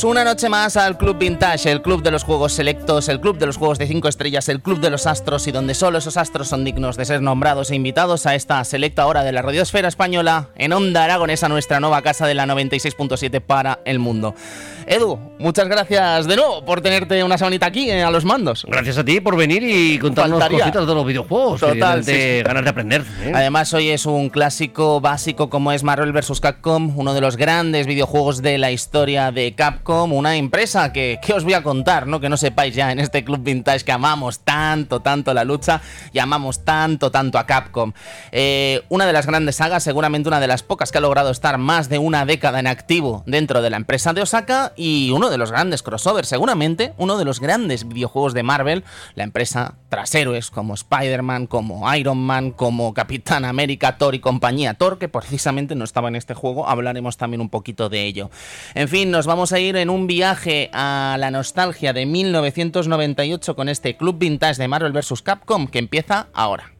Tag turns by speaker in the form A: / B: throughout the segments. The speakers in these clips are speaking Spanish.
A: Bienvenidos una noche más al Club Vintage, el club de los juegos selectos, el club de los juegos de 5 estrellas, el club de los astros y donde solo esos astros son dignos de ser nombrados e invitados a esta selecta hora de la radiosfera española en Onda Aragonesa, nuestra nueva casa de la 96.7 para el mundo. Edu, muchas gracias de nuevo por tenerte una semanita aquí eh, a los mandos.
B: Gracias a ti por venir y contarnos
A: Faltaría.
B: cositas de los videojuegos.
A: Total,
B: de
A: sí.
B: ganas de aprender. ¿eh?
A: Además, hoy es un clásico básico como es Marvel vs. Capcom, uno de los grandes videojuegos de la historia de Capcom, una empresa que, que os voy a contar, ¿no? Que no sepáis ya en este club vintage que amamos tanto, tanto la lucha y amamos tanto, tanto a Capcom. Eh, una de las grandes sagas, seguramente una de las pocas que ha logrado estar más de una década en activo dentro de la empresa de Osaka y uno de los grandes crossovers, seguramente uno de los grandes videojuegos de Marvel, la empresa tras héroes como Spider-Man, como Iron Man, como Capitán América, Thor y compañía. Thor, que precisamente no estaba en este juego, hablaremos también un poquito de ello. En fin, nos vamos a ir en un viaje a la nostalgia de 1998 con este club vintage de Marvel vs. Capcom que empieza ahora.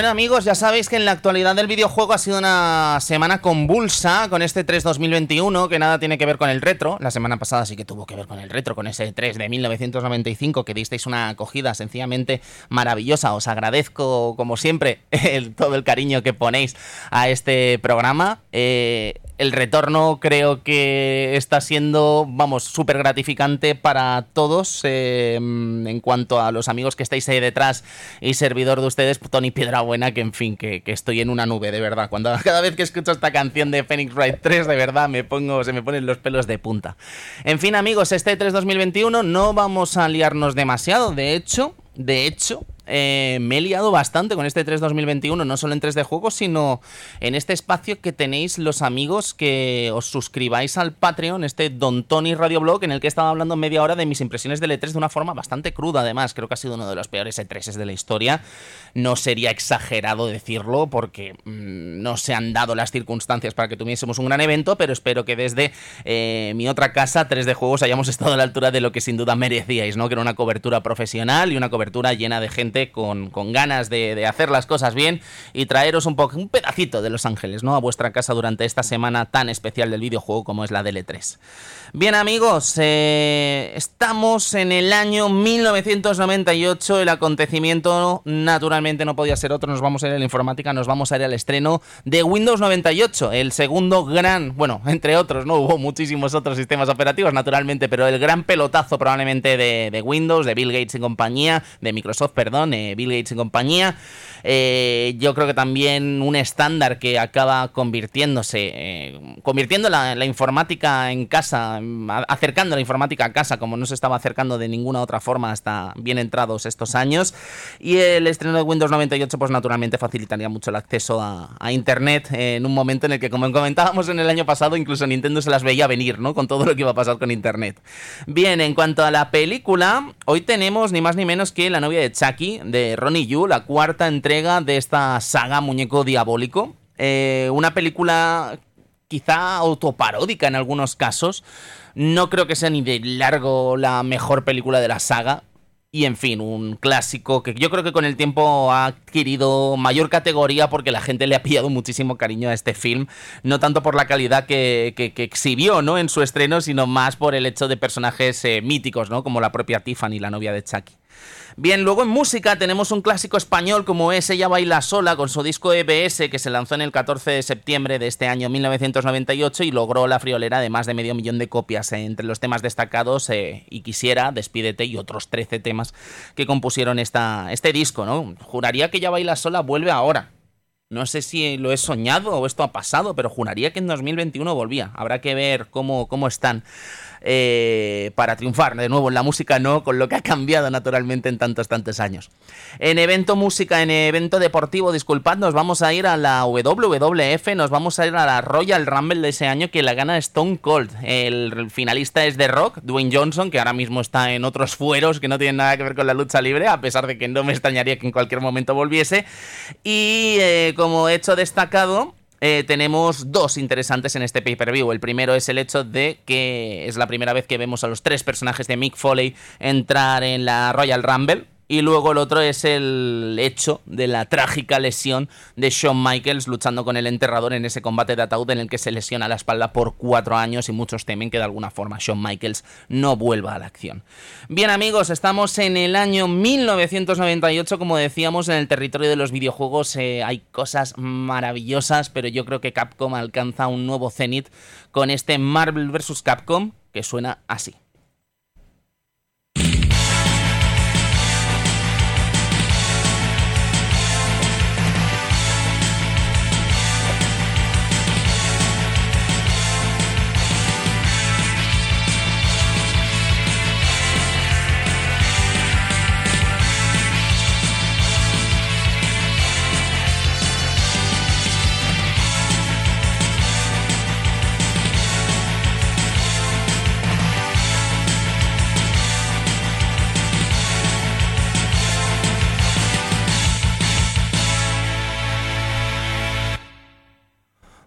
A: Bueno amigos, ya sabéis que en la actualidad del videojuego ha sido una semana convulsa con este 3 2021 que nada tiene que ver con el retro. La semana pasada sí que tuvo que ver con el retro, con ese 3 de 1995 que disteis una acogida sencillamente maravillosa. Os agradezco como siempre el- todo el cariño que ponéis a este programa. Eh, el retorno creo que está siendo, vamos, súper gratificante para todos eh, en cuanto a los amigos que estáis ahí detrás y servidor de ustedes, Tony Piedrabuena, que en fin, que, estoy en una nube, de verdad. Cuando cada vez que escucho esta canción de Phoenix Wright 3, de verdad me pongo, se me ponen los pelos de punta. En fin, amigos, este 3 2021 no vamos a liarnos demasiado, de hecho, de hecho, eh, me he liado bastante con este 3 2021, no solo en 3 de juegos, sino en este espacio que tenéis los amigos que os suscribáis al Patreon, este Don Tony Radio Blog, en el que he estado hablando media hora de mis impresiones del E3 de una forma bastante cruda, además. Creo que ha sido uno de los peores E3 de la historia. No sería exagerado decirlo, porque mm, no se han dado las circunstancias para que tuviésemos un gran evento, pero espero que desde eh, mi otra casa, 3 de juegos, hayamos estado a la altura de lo que sin duda merecíais, ¿no? Que era una cobertura profesional y una cobertura llena de gente con, ganas de, hacer las cosas bien y traeros un, un pedacito de Los Ángeles, ¿no? A vuestra casa durante esta semana tan especial del videojuego como es la DL3. Bien amigos, eh, estamos en el año 1998, el acontecimiento naturalmente no podía ser otro, nos vamos a ir a la informática, nos vamos a ir al estreno de Windows 98, el segundo gran, bueno, entre otros, no hubo muchísimos otros sistemas operativos naturalmente, pero el gran pelotazo probablemente de Windows, de Bill Gates y compañía, de Microsoft, perdón, eh, Bill Gates y compañía. Eh, yo creo que también un estándar que acaba convirtiéndose, eh, convirtiendo la, informática en casa, acercando la informática a casa como no se estaba acercando de ninguna otra forma hasta bien entrados estos años. Y el estreno de Windows 98 pues naturalmente facilitaría mucho el acceso a, a Internet en un momento en el que como comentábamos en el año pasado incluso Nintendo se las veía venir, ¿no? Con todo lo que iba a pasar con Internet. Bien, en cuanto a la película, hoy tenemos ni más ni menos que La novia de Chucky de Ronnie Yu, la cuarta entrega de esta saga Muñeco Diabólico. Eh, una película quizá autoparódica en algunos casos. No creo que sea ni de largo la mejor película de la saga. Y en fin, un clásico que yo creo que con el tiempo ha adquirido mayor categoría porque la gente le ha pillado muchísimo cariño a este film. No tanto por la calidad que, exhibió ¿no? en su estreno, sino más por el hecho de personajes eh, míticos, ¿no? como la propia Tiffany, la novia de Chucky. Bien, luego en música tenemos un clásico español como es Ella Baila Sola con su disco EBS que se lanzó en el 14 de septiembre de este año 1998 y logró la friolera de más de medio millón de copias entre los temas destacados eh, y Quisiera, Despídete y otros 13 temas que compusieron esta, este disco, ¿no? Juraría que Ella Baila Sola vuelve ahora. No sé si lo he soñado o esto ha pasado, pero juraría que en 2021 volvía. Habrá que ver cómo, cómo están eh, para triunfar de nuevo en la música, no con lo que ha cambiado naturalmente en tantos, tantos años. En evento música, en evento deportivo, disculpad, nos vamos a ir a la WWF, nos vamos a ir a la Royal Rumble de ese año que la gana Stone Cold. El finalista es de Rock, Dwayne Johnson, que ahora mismo está en otros fueros que no tienen nada que ver con la lucha libre, a pesar de que no me extrañaría que en cualquier momento volviese. Y eh, como hecho destacado, eh, tenemos dos interesantes en este pay-per-view. El primero es el hecho de que es la primera vez que vemos a los tres personajes de Mick Foley entrar en la Royal Rumble. Y luego el otro es el hecho de la trágica lesión de Shawn Michaels luchando con el enterrador en ese combate de ataúd en el que se lesiona la espalda por cuatro años y muchos temen que de alguna forma Shawn Michaels no vuelva a la acción. Bien amigos, estamos en el año 1998, como decíamos, en el territorio de los videojuegos eh, hay cosas maravillosas, pero yo creo que Capcom alcanza un nuevo cenit con este Marvel vs. Capcom que suena así.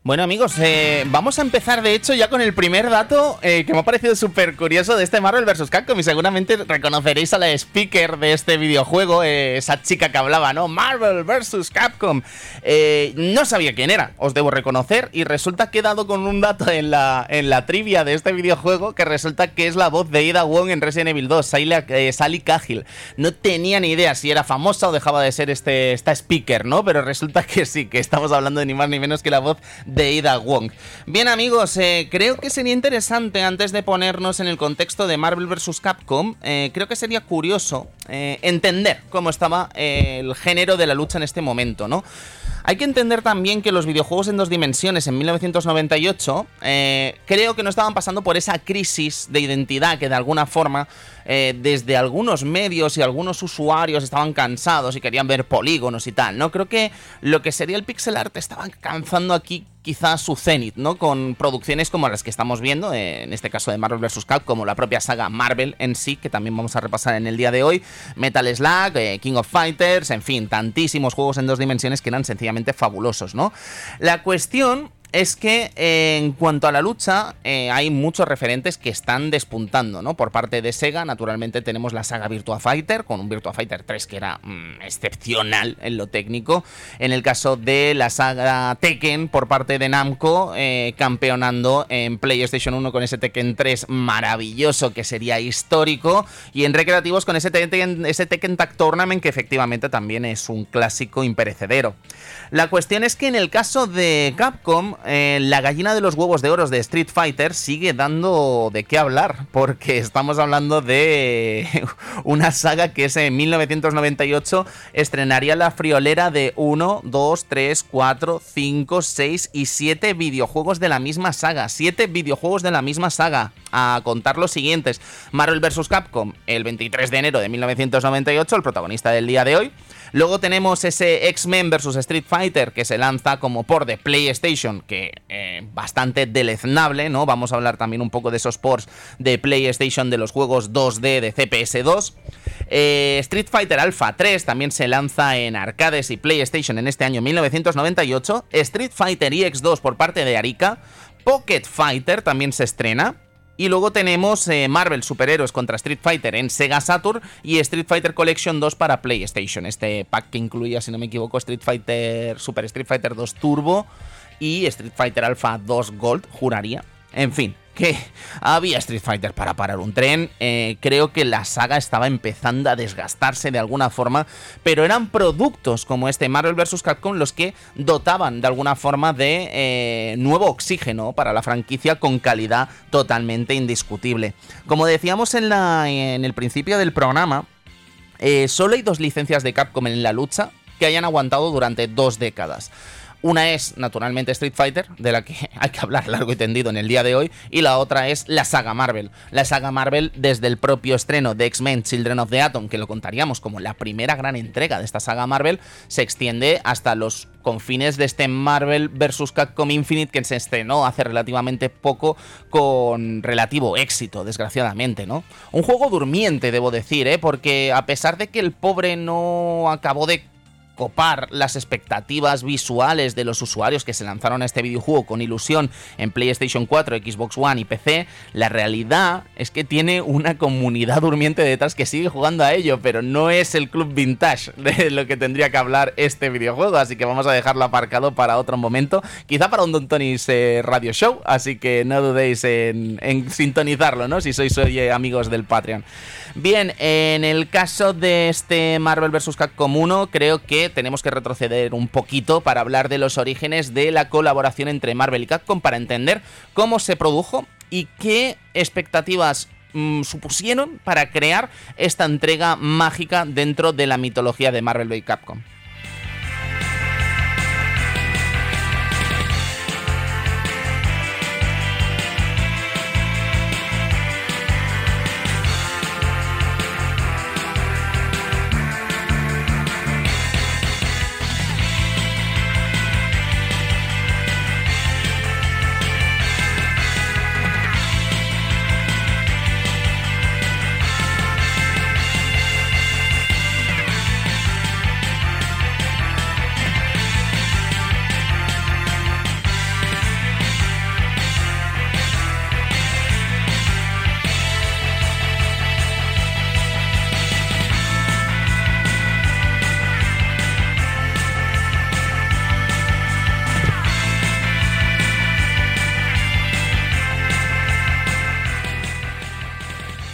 A: Bueno amigos, eh, vamos a empezar de hecho ya con el primer dato eh, que me ha parecido súper curioso de este Marvel vs. Capcom y seguramente reconoceréis a la speaker de este videojuego, eh, esa chica que hablaba, ¿no? Marvel vs. Capcom. No sabía quién era, os debo reconocer y resulta que he dado con un dato en la, en la trivia de este videojuego que resulta que es la voz de Ida Wong en Resident Evil 2, Sally, Sally Cahill. No tenía ni idea si era famosa o dejaba de ser este, esta speaker, ¿no? Pero resulta que sí, que estamos hablando de ni más ni menos que la voz Ida Wong. Bien amigos, eh, creo que sería interesante antes de ponernos en el contexto de Marvel vs. Capcom, eh, creo que sería curioso eh, entender cómo estaba el género de la lucha en este momento, ¿no? Hay que entender también que los videojuegos en dos dimensiones en 1998 eh, creo que no estaban pasando por esa crisis de identidad que de alguna forma eh, desde algunos medios y algunos usuarios estaban cansados y querían ver polígonos y tal, ¿no? Creo que lo que sería el pixel art estaba alcanzando aquí quizás su cenit, ¿no? Con producciones como las que estamos viendo, en este caso de Marvel vs. Capcom, como la propia saga Marvel en sí, que también vamos a repasar en el día de hoy, Metal Slug, eh, King of Fighters, en fin, tantísimos juegos en dos dimensiones que eran sencillamente fabulosos, ¿no? La cuestión es que eh, en cuanto a la lucha, eh, hay muchos referentes que están despuntando, ¿no? Por parte de Sega, naturalmente tenemos la saga Virtua Fighter, con un Virtua Fighter 3 que era mm, excepcional en lo técnico. En el caso de la saga Tekken, por parte de Namco, eh, campeonando en PlayStation 1 con ese Tekken 3 maravilloso que sería histórico. Y en recreativos con ese Tekken, ese Tekken Tournament que efectivamente también es un clásico imperecedero. La cuestión es que en el caso de Capcom, eh, la gallina de los huevos de oro de Street Fighter sigue dando de qué hablar, porque estamos hablando de una saga que es en 1998 estrenaría la friolera de 1, 2, 3, 4, 5, 6 y 7 videojuegos de la misma saga. 7 videojuegos de la misma saga. A contar los siguientes. Marvel vs. Capcom, el 23 de enero de 1998, el protagonista del día de hoy. Luego tenemos ese X-Men vs Street Fighter que se lanza como por de PlayStation, que eh, bastante deleznable, ¿no? Vamos a hablar también un poco de esos ports de PlayStation de los juegos 2D de CPS2. Eh, Street Fighter Alpha 3 también se lanza en arcades y PlayStation en este año 1998. Street Fighter EX2 por parte de Arika. Pocket Fighter también se estrena. Y luego tenemos eh, Marvel Superhéroes contra Street Fighter en Sega Saturn y Street Fighter Collection 2 para PlayStation. Este pack que incluía, si no me equivoco, Street Fighter Super Street Fighter 2 Turbo y Street Fighter Alpha 2 Gold, juraría. En fin, que había Street Fighter para parar un tren. Eh, creo que la saga estaba empezando a desgastarse de alguna forma, pero eran productos como este Marvel vs. Capcom los que dotaban de alguna forma de eh, nuevo oxígeno para la franquicia con calidad totalmente indiscutible. Como decíamos en, el principio del programa, eh, solo hay dos licencias de Capcom en la lucha que hayan aguantado durante dos décadas. Una es, naturalmente, Street Fighter, de la que hay que hablar largo y tendido en el día de hoy, y la otra es la saga Marvel. La saga Marvel, desde el propio estreno de X-Men Children of the Atom, que lo contaríamos como la primera gran entrega de esta saga Marvel, se extiende hasta los confines de este Marvel vs. Capcom Infinite que se estrenó hace relativamente poco con relativo éxito, desgraciadamente, ¿no? Un juego durmiente, debo decir, ¿eh? Porque a pesar de que el pobre no acabó de copar las expectativas visuales de los usuarios que se lanzaron a este videojuego con ilusión en PlayStation 4, Xbox One y PC, la realidad es que tiene una comunidad durmiente detrás que sigue jugando a ello, pero no es el club vintage de lo que tendría que hablar este videojuego, así que vamos a dejarlo aparcado para otro momento, quizá para un Don Tony's eh, radio show, así que no dudéis en, sintonizarlo, ¿no? Si sois amigos del Patreon. Bien, en el caso de este Marvel vs. Capcom 1, creo que tenemos que retroceder un poquito para hablar de los orígenes de la colaboración entre Marvel y Capcom para entender cómo se produjo y qué expectativas mm, supusieron para crear esta entrega mágica dentro de la mitología de Marvel y Capcom.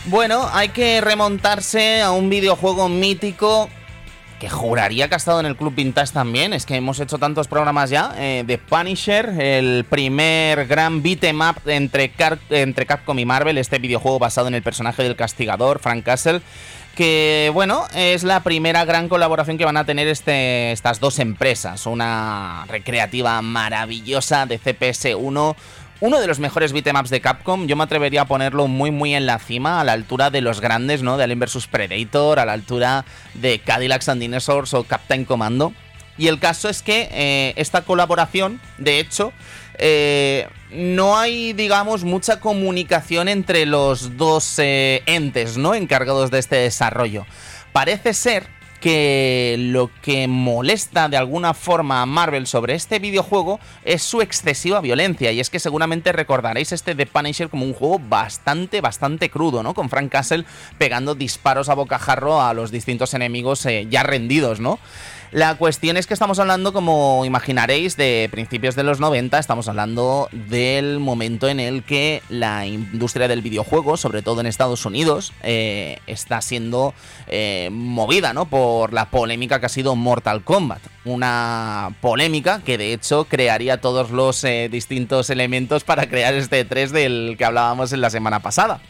A: Bueno, hay que remontarse a un videojuego mítico que juraría que ha estado en el Club Vintage también. Es que hemos hecho tantos programas ya. Eh, de Punisher, el primer gran beat'em up entre, entre Capcom y Marvel, este videojuego basado en el personaje del castigador, Frank Castle. Que bueno, es la primera gran colaboración que van a tener este, estas dos empresas. Una recreativa maravillosa de CPS 1 uno de los mejores beatemaps de Capcom. Yo me atrevería a ponerlo muy, muy en la cima, a la altura de los grandes, ¿no? De Alien vs Predator, a la altura de Cadillacs and Dinosaurs o Captain Commando. Y el caso es que eh, esta colaboración, de hecho, eh, no hay, digamos, mucha comunicación entre los dos eh, entes, ¿no? Encargados de este desarrollo. Parece ser que lo que molesta de alguna forma a Marvel sobre este videojuego es su excesiva violencia. Y es que seguramente recordaréis este The Punisher como un juego bastante, bastante crudo, ¿no? Con Frank Castle pegando disparos a bocajarro a los distintos enemigos eh, ya rendidos, ¿no? La cuestión es que estamos hablando, como imaginaréis, de principios de los 90, estamos hablando del momento en el que la industria del videojuego, sobre todo en Estados Unidos, eh, está siendo eh, movida ¿no? por la polémica que ha sido Mortal Kombat. Una polémica que de hecho crearía todos los eh, distintos elementos para crear este 3 del que hablábamos en la semana pasada.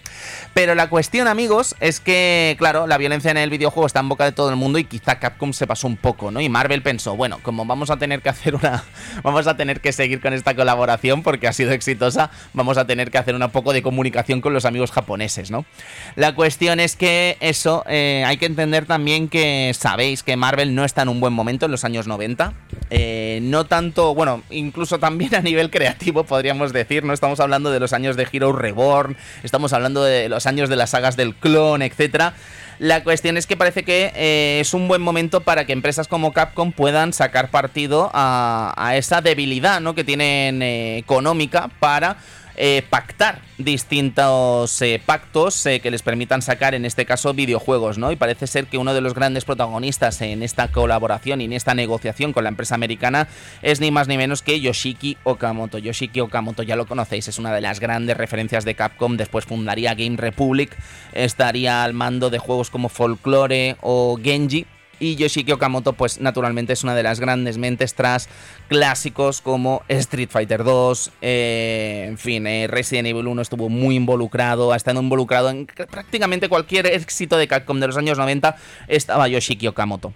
A: Pero la cuestión, amigos, es que, claro, la violencia en el videojuego está en boca de todo el mundo y quizá Capcom se pasó un poco, Y Marvel pensó, bueno, como vamos a tener que hacer una. Vamos a tener que seguir con esta colaboración porque ha sido exitosa, vamos a tener que hacer un poco de comunicación con los amigos japoneses, ¿no? La cuestión es que eso, eh, hay que entender también que sabéis que Marvel no está en un buen momento en los años 90. Eh, no tanto, bueno, incluso también a nivel creativo, podríamos decir, ¿no? Estamos hablando de los años de Hero Reborn, estamos hablando de los años de las sagas del clon, etcétera. La cuestión es que parece que eh, es un buen momento para que empresas como Capcom puedan sacar partido a, esa debilidad ¿no? que tienen eh, económica para eh, pactar distintos eh, pactos eh, que les permitan sacar, en este caso, videojuegos, ¿no? Y parece ser que uno de los grandes protagonistas en esta colaboración y en esta negociación con la empresa americana es ni más ni menos que Yoshiki Okamoto. Yoshiki Okamoto ya lo conocéis, es una de las grandes referencias de Capcom, después fundaría Game Republic, estaría al mando de juegos como Folklore o Genji, y Yoshiki Okamoto, pues naturalmente es una de las grandes mentes tras clásicos como Street Fighter 2, eh, en fin, eh, Resident Evil 1 estuvo muy involucrado, ha estado involucrado en prácticamente cualquier éxito de Capcom de los años 90, estaba Yoshiki Okamoto.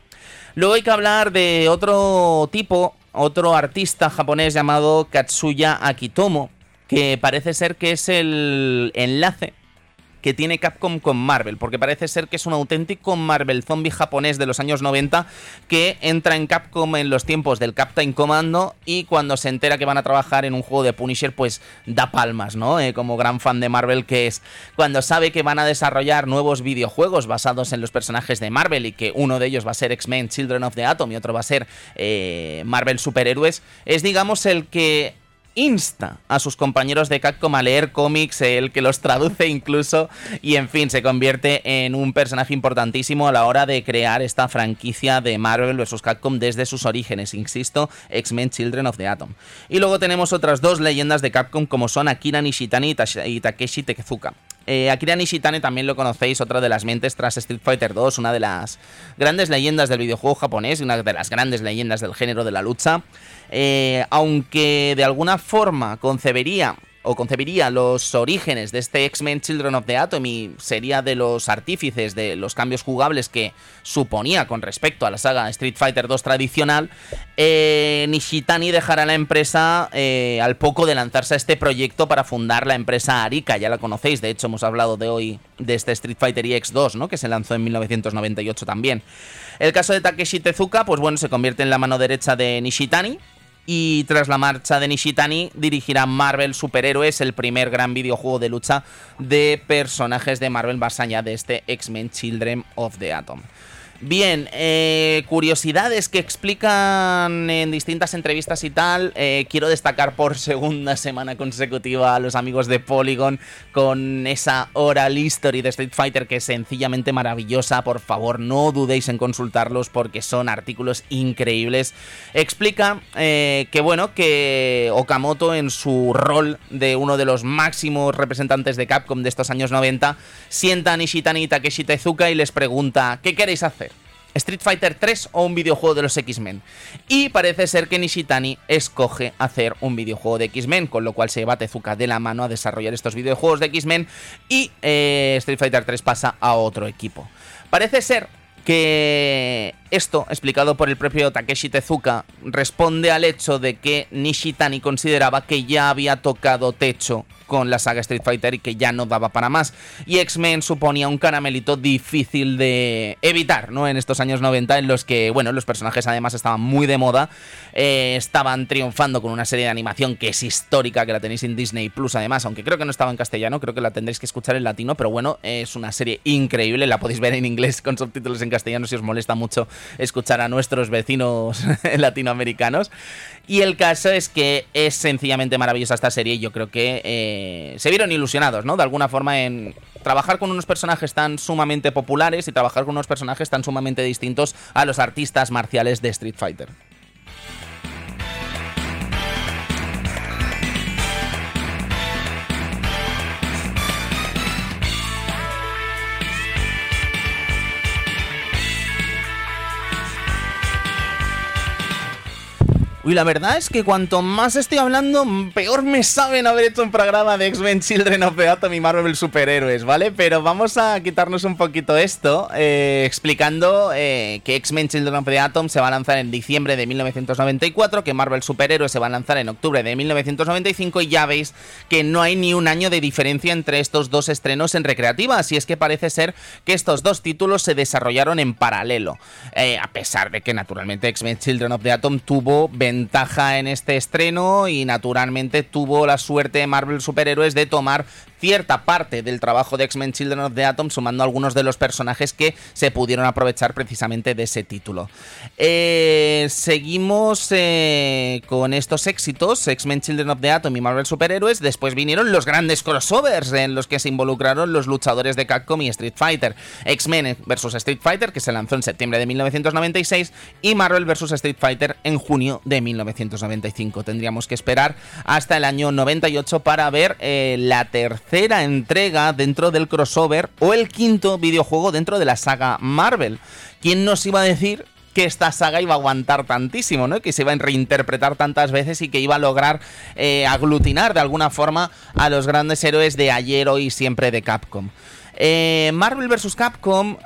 A: Luego hay que hablar de otro tipo, otro artista japonés llamado Katsuya Akitomo, que parece ser que es el enlace que tiene Capcom con Marvel, porque parece ser que es un auténtico Marvel zombie japonés de los años 90 que entra en Capcom en los tiempos del Captain Commando y cuando se entera que van a trabajar en un juego de Punisher, pues da palmas, ¿no? Eh, como gran fan de Marvel que es, cuando sabe que van a desarrollar nuevos videojuegos basados en los personajes de Marvel y que uno de ellos va a ser X-Men Children of the Atom y otro va a ser eh, Marvel Superhéroes, es digamos el que insta a sus compañeros de Capcom a leer cómics, el que los traduce incluso, y en fin, se convierte en un personaje importantísimo a la hora de crear esta franquicia de Marvel vs. Capcom desde sus orígenes, insisto, X-Men Children of the Atom. Y luego tenemos otras dos leyendas de Capcom como son Akira Nishitani y Takeshi Tezuka. Eh, Akira Nishitani también lo conocéis, otra de las mentes tras Street Fighter 2, una de las grandes leyendas del videojuego japonés y una de las grandes leyendas del género de la lucha. Eh, aunque de alguna forma concebería o concebiría los orígenes de este X-Men Children of the Atom y sería de los artífices de los cambios jugables que suponía con respecto a la saga Street Fighter 2 tradicional, eh, Nishitani dejará la empresa eh, al poco de lanzarse a este proyecto para fundar la empresa Arika, ya la conocéis, de hecho hemos hablado de hoy de este Street Fighter EX2, ¿no? que se lanzó en 1998 también. El caso de Takeshi Tezuka, pues bueno, se convierte en la mano derecha de Nishitani, y tras la marcha de Nishitani dirigirá Marvel Superhéroes, el primer gran videojuego de lucha de personajes de Marvel más allá de este X-Men Children of the Atom. Bien, eh, curiosidades que explican en distintas entrevistas y tal. Eh, quiero destacar por segunda semana consecutiva a los amigos de Polygon con esa oral history de Street Fighter que es sencillamente maravillosa. Por favor, no dudéis en consultarlos porque son artículos increíbles. Explica eh, que, bueno, que Okamoto en su rol de uno de los máximos representantes de Capcom de estos años 90 sienta a Nishitani y Takeshi Tezuka y les pregunta: ¿Qué queréis hacer? Street Fighter 3 o un videojuego de los X-Men. Y parece ser que Nishitani escoge hacer un videojuego de X-Men, con lo cual se va Tezuka de la mano a desarrollar estos videojuegos de X-Men y eh, Street Fighter 3 pasa a otro equipo. Parece ser que esto, explicado por el propio Takeshi Tezuka, responde al hecho de que Nishitani consideraba que ya había tocado techo con la saga Street Fighter y que ya no daba para más. Y X-Men suponía un caramelito difícil de evitar, ¿no? En estos años 90 en los que, bueno, los personajes además estaban muy de moda, eh, estaban triunfando con una serie de animación que es histórica, que la tenéis en Disney Plus además, aunque creo que no estaba en castellano, creo que la tendréis que escuchar en latino, pero bueno, es una serie increíble, la podéis ver en inglés con subtítulos en castellano si os molesta mucho escuchar a nuestros vecinos latinoamericanos. Y el caso es que es sencillamente maravillosa esta serie y yo creo que eh, se vieron ilusionados, ¿no? De alguna forma en trabajar con unos personajes tan sumamente populares y trabajar con unos personajes tan sumamente distintos a los artistas marciales de Street Fighter. Uy, la verdad es que cuanto más estoy hablando, peor me saben haber hecho un programa de X-Men Children of the Atom y Marvel Superhéroes, ¿vale? Pero vamos a quitarnos un poquito esto, eh, explicando eh, que X-Men Children of the Atom se va a lanzar en diciembre de 1994, que Marvel Superhéroes se va a lanzar en octubre de 1995 y ya veis que no hay ni un año de diferencia entre estos dos estrenos en recreativa, así es que parece ser que estos dos títulos se desarrollaron en paralelo, eh, a pesar de que naturalmente X-Men Children of the Atom tuvo ventaja en este estreno y naturalmente tuvo la suerte Marvel Superhéroes de tomar cierta parte del trabajo de X-Men Children of the Atom, sumando algunos de los personajes que se pudieron aprovechar precisamente de ese título. Eh, seguimos eh, con estos éxitos, X-Men Children of the Atom y Marvel Superhéroes, después vinieron los grandes crossovers en los que se involucraron los luchadores de Capcom y Street Fighter, X-Men vs Street Fighter, que se lanzó en septiembre de 1996, y Marvel vs Street Fighter en junio de 1995. Tendríamos que esperar hasta el año 98 para ver eh, la tercera entrega dentro del crossover o el quinto videojuego dentro de la saga Marvel. ¿Quién nos iba a decir que esta saga iba a aguantar tantísimo, ¿no? Que se iba a reinterpretar tantas veces y que iba a lograr eh, aglutinar de alguna forma a los grandes héroes de ayer, hoy y siempre de Capcom. Eh, Marvel vs. Capcom,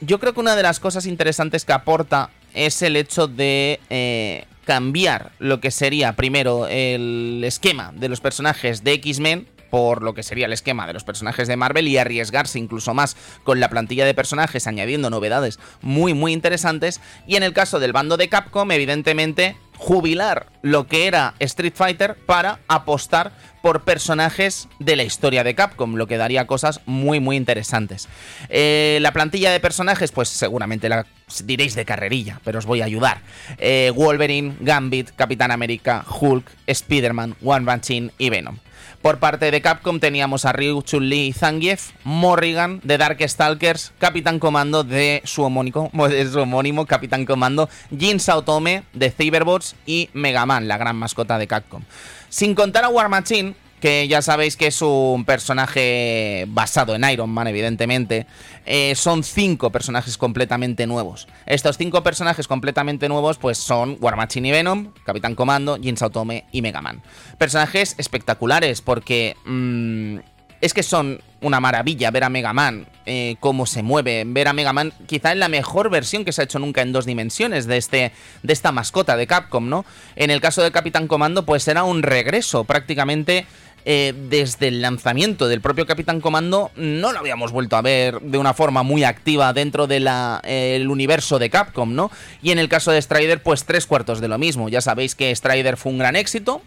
A: yo creo que una de las cosas interesantes que aporta es el hecho de eh, cambiar lo que sería primero el esquema de los personajes de X-Men por lo que sería el esquema de los personajes de Marvel y arriesgarse incluso más con la plantilla de personajes añadiendo novedades muy muy interesantes y en el caso del bando de Capcom evidentemente jubilar lo que era Street Fighter para apostar por personajes de la historia de Capcom, lo que daría cosas muy muy interesantes. Eh, la plantilla de personajes, pues seguramente la diréis de carrerilla, pero os voy a ayudar. Eh, Wolverine, Gambit, Capitán América, Hulk, Spider-Man, One Man y Venom. Por parte de Capcom teníamos a Ryu, Chun-Li y Zangief, Morrigan de Darkstalkers, Capitán Comando de su homónico, de su homónimo Capitán Comando, Jin Saotome de Cyberbots y Mega Man, la gran mascota de Capcom. Sin contar a War Machine, que ya sabéis que es un personaje basado en Iron Man, evidentemente. Eh, son cinco personajes completamente nuevos. Estos cinco personajes completamente nuevos, pues son War Machine y Venom, Capitán Comando, Jin Saotome y Mega Man. Personajes espectaculares porque mmm, es que son una maravilla ver a Mega Man, eh, cómo se mueve, ver a Mega Man quizá en la mejor versión que se ha hecho nunca en dos dimensiones de, este, de esta mascota de Capcom, ¿no? En el caso de Capitán Comando, pues era un regreso prácticamente eh, desde el lanzamiento del propio Capitán Comando no lo habíamos vuelto a ver de una forma muy activa dentro del eh, universo de Capcom, ¿no? Y en el caso de Strider, pues tres cuartos de lo mismo. Ya sabéis que Strider fue un gran éxito,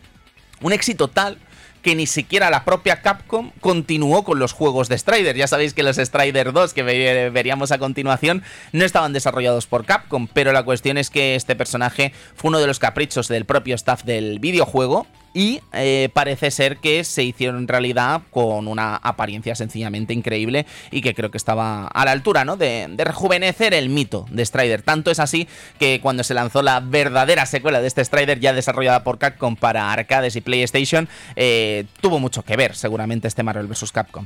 A: un éxito tal que ni siquiera la propia Capcom continuó con los juegos de Strider. Ya sabéis que los Strider 2 que veríamos a continuación no estaban desarrollados por Capcom, pero la cuestión es que este personaje fue uno de los caprichos del propio staff del videojuego y eh, parece ser que se hicieron realidad con una apariencia sencillamente increíble y que creo que estaba a la altura, ¿no? De, rejuvenecer el mito de Strider. Tanto es así que cuando se lanzó la verdadera secuela de este Strider, ya desarrollada por Capcom para arcades y PlayStation, eh, tuvo mucho que ver seguramente este Marvel vs. Capcom.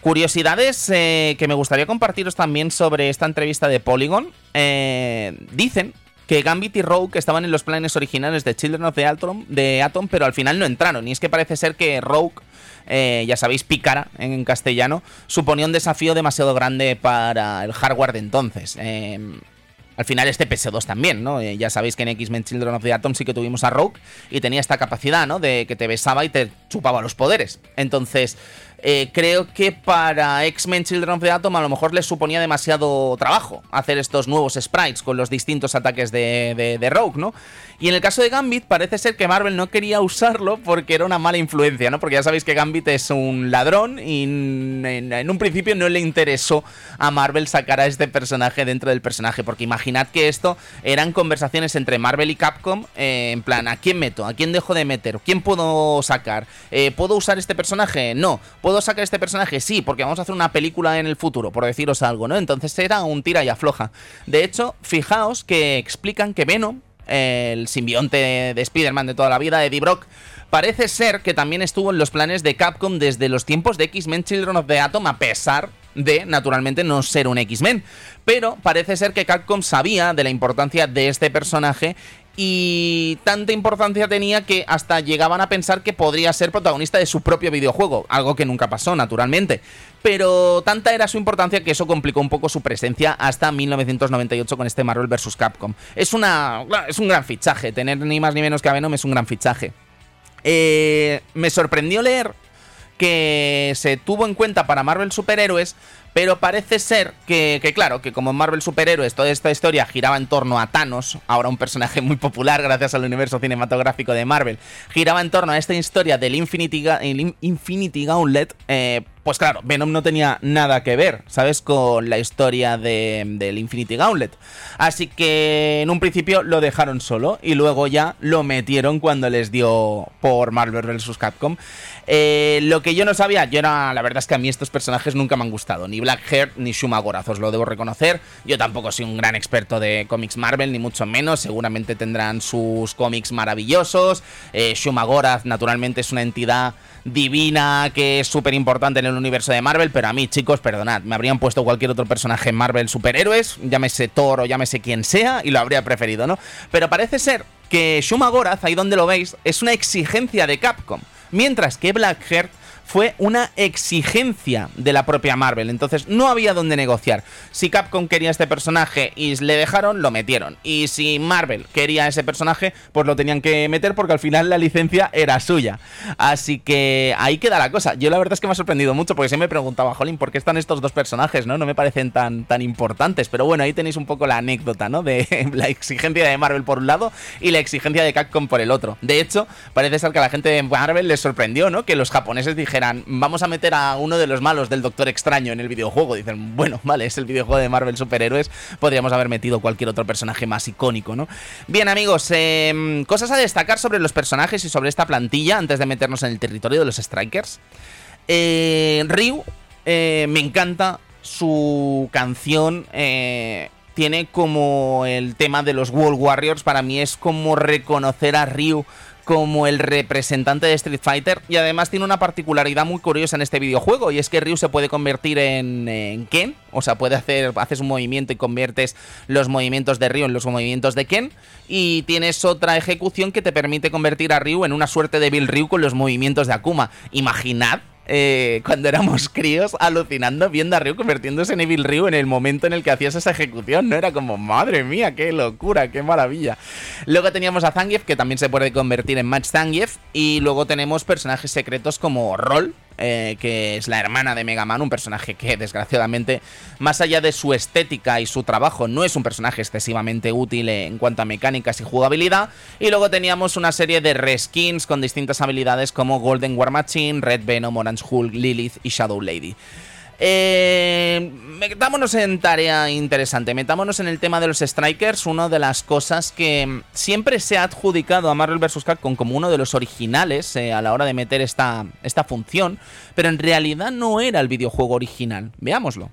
A: Curiosidades eh, que me gustaría compartiros también sobre esta entrevista de Polygon. Eh, dicen que Gambit y Rogue estaban en los planes originales de Children of the Atom, de Atom, pero al final no entraron. Y es que parece ser que Rogue, eh, ya sabéis, pícara en castellano, suponía un desafío demasiado grande para el hardware de entonces. Eh, al final este PS2 también, ¿no? Eh, ya sabéis que en X-Men Children of the Atom sí que tuvimos a Rogue y tenía esta capacidad, ¿no? De que te besaba y te chupaba los poderes. Entonces, eh, creo que para X-Men Children of the Atom a lo mejor les suponía demasiado trabajo hacer estos nuevos sprites con los distintos ataques de, de, de Rogue, ¿no? Y en el caso de Gambit parece ser que Marvel no quería usarlo porque era una mala influencia, ¿no? Porque ya sabéis que Gambit es un ladrón y en, un principio no le interesó a Marvel sacar a este personaje dentro del personaje, porque imaginad que esto eran conversaciones entre Marvel y Capcom, eh, en plan, ¿a quién meto? ¿A quién dejo de meter? ¿Quién puedo sacar? Eh, ¿Puedo usar este personaje? No. ¿Puedo sacar este personaje? Sí, porque vamos a hacer una película en el futuro, por deciros algo, ¿no? Entonces era un tira y afloja. De hecho, fijaos que explican que Venom el simbionte de Spider-Man de toda la vida, Eddie Brock, parece ser que también estuvo en los planes de Capcom desde los tiempos de X-Men Children of the Atom, a pesar de, naturalmente, no ser un X-Men. Pero parece ser que Capcom sabía de la importancia de este personaje y tanta importancia tenía que hasta llegaban a pensar que podría ser protagonista de su propio videojuego, algo que nunca pasó, naturalmente. Pero tanta era su importancia que eso complicó un poco su presencia hasta 1998 con este Marvel vs. Capcom. Es, una, es un gran fichaje, tener ni más ni menos que a Venom es un gran fichaje. Eh, me sorprendió leer que se tuvo en cuenta para Marvel Superhéroes, pero parece ser que, claro, que como en Marvel Superhéroes toda esta historia giraba en torno a Thanos, ahora un personaje muy popular gracias al universo cinematográfico de Marvel, giraba en torno a esta historia del Infinity, el Infinity Gauntlet, eh, pues claro, Venom no tenía nada que ver, ¿sabes? Con la historia de, del Infinity Gauntlet. Así que en un principio lo dejaron solo y luego ya lo metieron cuando les dio por Marvel vs. Capcom. Eh, lo que yo no sabía, yo era, la verdad es que a mí estos personajes nunca me han gustado, ni Blackheart ni Shuma Gorath, os lo debo reconocer. Yo tampoco soy un gran experto de cómics Marvel, ni mucho menos, seguramente tendrán sus cómics maravillosos. Eh, Shuma Gorath, naturalmente, es una entidad divina que es súper importante en el universo de Marvel, pero a mí, chicos, perdonad, me habrían puesto cualquier otro personaje en Marvel superhéroes, llámese Thor o llámese quien sea, y lo habría preferido, ¿no? Pero parece ser que Shuma Gorath, ahí donde lo veis, es una exigencia de Capcom, mientras que Blackheart fue una exigencia de la propia Marvel. Entonces no había donde negociar. Si Capcom quería este personaje y le dejaron, lo metieron. Y si Marvel quería ese personaje, pues lo tenían que meter porque al final la licencia era suya. Así que ahí queda la cosa. Yo la verdad es que me ha sorprendido mucho porque se me preguntaba, Jolín, ¿por qué están estos dos personajes? ¿No? No me parecen tan, tan importantes. Pero bueno, ahí tenéis un poco la anécdota, ¿no? De la exigencia de Marvel por un lado y la exigencia de Capcom por el otro. De hecho, parece ser que a la gente de Marvel les sorprendió, ¿no? Que los japoneses vamos a meter a uno de los malos del Doctor Extraño en el videojuego. Dicen, bueno, vale, es el videojuego de Marvel Superhéroes, podríamos haber metido cualquier otro personaje más icónico, ¿no? Bien, amigos, eh, cosas a destacar sobre los personajes y sobre esta plantilla antes de meternos en el territorio de los Strikers. Eh, Ryu, eh, me encanta su canción. Eh, tiene como el tema de los World Warriors. Para mí es como reconocer a Ryu como el representante de Street Fighter y además tiene una particularidad muy curiosa en este videojuego y es que Ryu se puede convertir en, en, Ken, o sea, puede hacer, haces un movimiento y conviertes los movimientos de Ryu en los movimientos de Ken y tienes otra ejecución que te permite convertir a Ryu en una suerte de Bill Ryu con los movimientos de Akuma. Imaginad eh, cuando éramos críos alucinando viendo a Ryu convirtiéndose en Evil Ryu en el momento en el que hacías esa ejecución, ¿no? Era como, madre mía, qué locura, qué maravilla. Luego teníamos a Zangief, que también se puede convertir en Match Zangief, y luego tenemos personajes secretos como Roll, eh, que es la hermana de Mega Man, un personaje que desgraciadamente, más allá de su estética y su trabajo, no es un personaje excesivamente útil en cuanto a mecánicas y jugabilidad. Y luego teníamos una serie de reskins con distintas habilidades como Golden War Machine, Red Venom, Orange Hulk, Lilith y Shadow Lady. Eh, metámonos en tarea interesante, metámonos en el tema de los Strikers, una de las cosas que siempre se ha adjudicado a Marvel vs. Capcom como uno de los originales eh, a la hora de meter esta, esta función, pero en realidad no era el videojuego original. Veámoslo.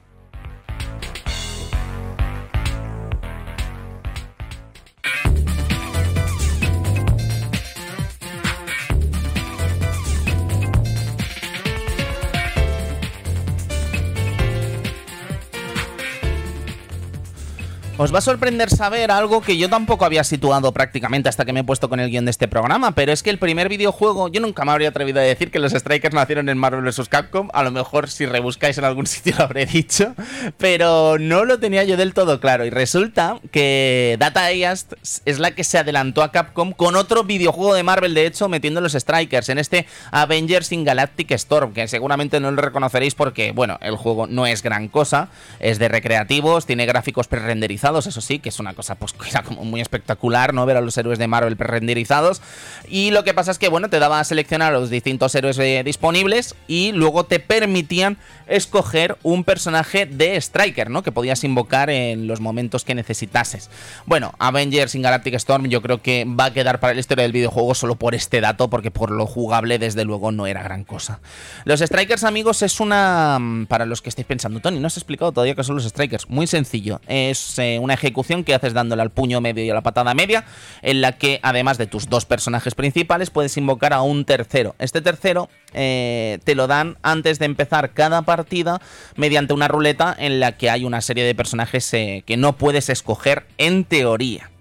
A: Os va a sorprender saber algo que yo tampoco había situado prácticamente hasta que me he puesto con el guion de este programa, pero es que el primer videojuego, yo nunca me habría atrevido a decir que los Strikers nacieron en Marvel vs. Capcom, a lo mejor si rebuscáis en algún sitio lo habré dicho, pero no lo tenía yo del todo claro y resulta que Data East es la que se adelantó a Capcom con otro videojuego de Marvel, de hecho, metiendo los Strikers en este Avengers in Galactic Storm, que seguramente no lo reconoceréis porque, bueno, el juego no es gran cosa, es de recreativos, tiene gráficos pre-renderizados, eso sí, que es una cosa pues que era como muy espectacular, ¿no? Ver a los héroes de Marvel pre-renderizados. Y lo que pasa es que, bueno, te daba a seleccionar los distintos héroes eh, disponibles y luego te permitían escoger un personaje de Striker, ¿no? Que podías invocar en los momentos que necesitases. Bueno, Avengers in Galactic Storm yo creo que va a quedar para la historia del videojuego solo por este dato, porque por lo jugable, desde luego, no era gran cosa. Los Strikers, amigos, es una... mm, Para los que estéis pensando, Tony, no has explicado todavía qué son los Strikers. Muy sencillo. Es eh, una ejecución que haces dándole al puño medio y a la patada media, en la que, además de tus dos personajes principales, puedes invocar a un tercero. Este tercero eh, te lo dan antes de empezar cada partida mediante una ruleta en la que hay una serie de personajes eh, que no puedes escoger en teoría.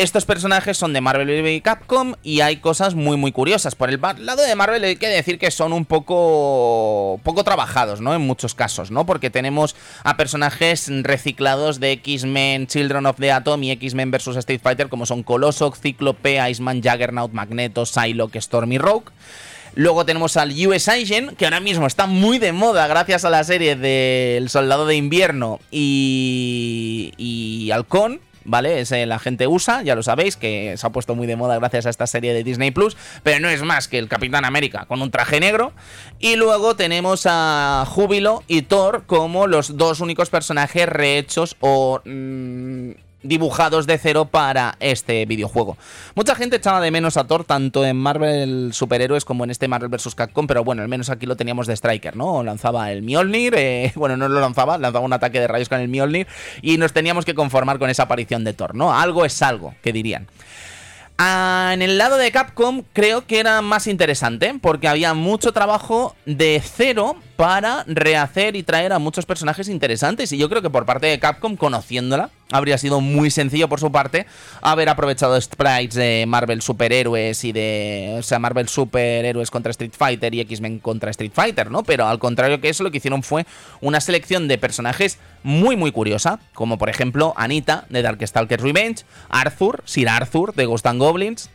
A: Estos personajes son de Marvel y Capcom y hay cosas muy muy curiosas. Por el lado de Marvel hay que decir que son un poco poco trabajados, ¿no? En muchos casos, ¿no? Porque tenemos a personajes reciclados de X-Men, Children of the Atom y X-Men vs Street Fighter como son Colossal, Cíclope, Iceman, Juggernaut, Magneto, Psylocke, Storm y Rogue. Luego tenemos al US Agent, que ahora mismo está muy de moda gracias a la serie del Soldado de Invierno y, y Halcón. ¿Vale? Es el agente USA, ya lo sabéis, que se ha puesto muy de moda gracias a esta serie de Disney Plus, pero no es más que el Capitán América con un traje negro. Y luego tenemos a Júbilo y Thor como los dos únicos personajes rehechos o mm, dibujados de cero para este videojuego. Mucha gente echaba de menos a Thor tanto en Marvel Superhéroes como en este Marvel vs. Capcom, pero bueno, al menos aquí lo teníamos de Striker, ¿no? Lanzaba el Mjolnir, eh, bueno, no lo lanzaba, lanzaba un ataque de rayos con el Mjolnir y nos teníamos que conformar con esa aparición de Thor, ¿no? Algo es algo, que dirían. Ah, en el lado de Capcom creo que era más interesante porque había mucho trabajo de cero para rehacer y traer a muchos personajes interesantes y yo creo que por parte de Capcom conociéndola habría sido muy sencillo por su parte haber aprovechado sprites de Marvel Superhéroes y de o sea Marvel Superhéroes contra Street Fighter y X-Men contra Street Fighter, ¿no? Pero al contrario que eso lo que hicieron fue una selección de personajes muy muy curiosa, como por ejemplo Anita de Darkstalkers Revenge, Arthur, Sir Arthur de Ghost and Goblins,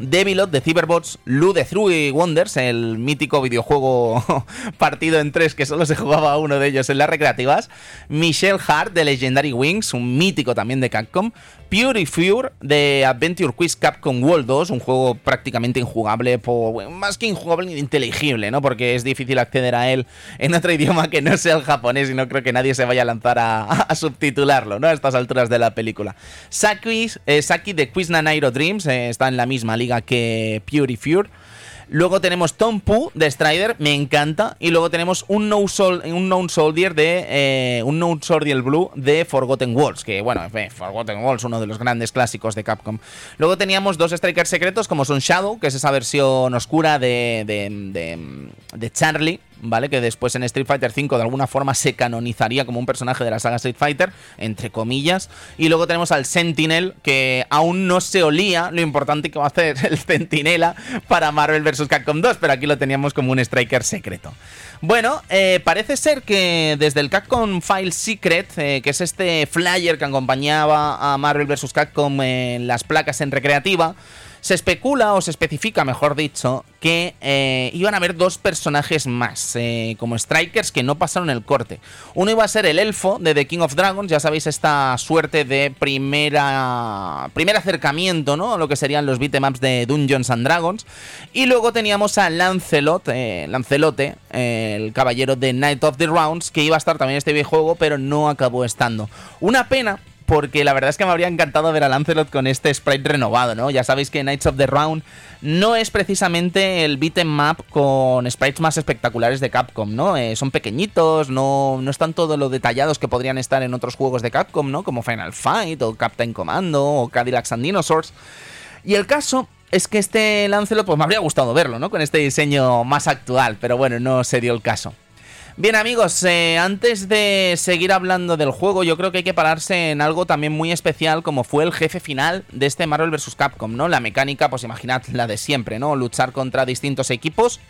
A: Devilot de Cyberbots, Lu de Wonders, el mítico videojuego partido en tres que solo se jugaba uno de ellos en las recreativas, Michelle Hart de Legendary Wings, un mítico también de Capcom, Pure Fear de Adventure Quiz Capcom World 2, un juego prácticamente injugable, po- bueno, más que injugable, inteligible, ¿no? Porque es difícil acceder a él en otro idioma que no sea el japonés y no creo que nadie se vaya a lanzar a, a subtitularlo, ¿no? A estas alturas de la película. Saki, eh, Saki de Quiz Nanairo Dreams eh, está en la misma liga que Pure Fear. Luego tenemos Tom Poo de Strider, me encanta. Y luego tenemos un No, Sol, un known Soldier de. eh, un known Soldier Blue de Forgotten Worlds. Que bueno, eh, Forgotten Worlds, uno de los grandes clásicos de Capcom. Luego teníamos dos Strikers secretos, como son Shadow, que es esa versión oscura de, de, de Charlie. ¿Vale? Que después en Street Fighter V de alguna forma se canonizaría como un personaje de la saga Street Fighter, entre comillas. Y luego tenemos al Sentinel, que aún no se olía lo importante que va a hacer el Centinela para Marvel vs. Capcom 2, pero aquí lo teníamos como un Striker secreto. Bueno, eh, parece ser que desde el Capcom File Secret, eh, que es este flyer que acompañaba a Marvel vs. Capcom en las placas en recreativa, se especula o se especifica, mejor dicho, que eh, iban a haber dos personajes más, eh, como Strikers, que no pasaron el corte. Uno iba a ser el elfo de The King of Dragons, ya sabéis, esta suerte de primera primer acercamiento, ¿no? Lo que serían los beatemaps de Dungeons and Dragons. Y luego teníamos a Lancelot, eh, Lancelote, el caballero de Night of the Rounds, que iba a estar también en este videojuego, pero no acabó estando. Una pena, porque la verdad es que me habría encantado ver a Lancelot con este sprite renovado, ¿no? Ya sabéis que Knights of the Round no es precisamente el beat'em map con sprites más espectaculares de Capcom, ¿no? Eh, son pequeñitos, no, no están todo lo detallados que podrían estar en otros juegos de Capcom, ¿no? Como Final Fight o Captain Commando o Cadillacs and Dinosaurs. Y el caso es que este Lancelot, pues me habría gustado verlo, ¿no? Con este diseño más actual, pero bueno, no se dio el caso. Bien amigos, eh, antes de seguir hablando del juego, yo creo que hay que pararse en algo también muy especial como fue el jefe final de este Marvel vs. Capcom, ¿no? La mecánica, pues imaginad la de siempre, ¿no? Luchar contra distintos equipos.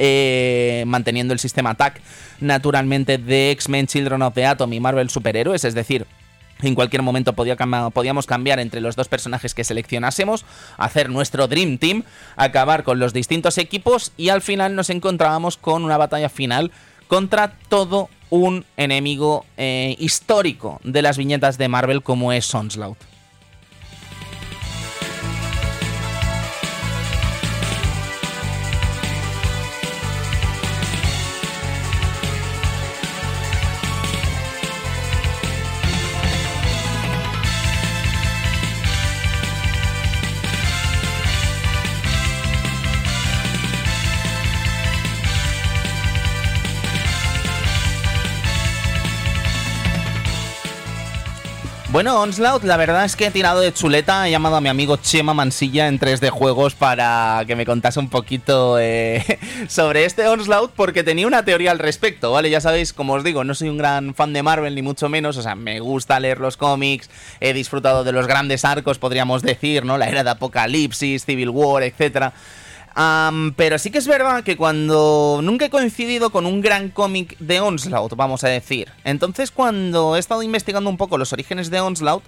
A: eh, manteniendo el sistema attack naturalmente de X-Men Children of the Atom y Marvel Superhéroes, es decir, en cualquier momento podíamos cambiar entre los dos personajes que seleccionásemos, hacer nuestro Dream Team, acabar con los distintos equipos y al final nos encontrábamos con una batalla final contra todo un enemigo eh, histórico de las viñetas de Marvel como es Onslaught. Bueno, Onslaught, la verdad es que he tirado de chuleta, he llamado a mi amigo Chema Mansilla en 3D Juegos para que me contase un poquito eh, sobre este Onslaught, porque tenía una teoría al respecto, ¿vale? Ya sabéis, como os digo, no soy un gran fan de Marvel, ni mucho menos, o sea, me gusta leer los cómics, he disfrutado de los grandes arcos, podríamos decir, ¿no? La era de Apocalipsis, Civil War, etcétera. Pero sí que es verdad que cuando nunca he coincidido con un gran cómic de Onslaught, vamos a decir. Entonces cuando he estado investigando un poco los orígenes de Onslaught,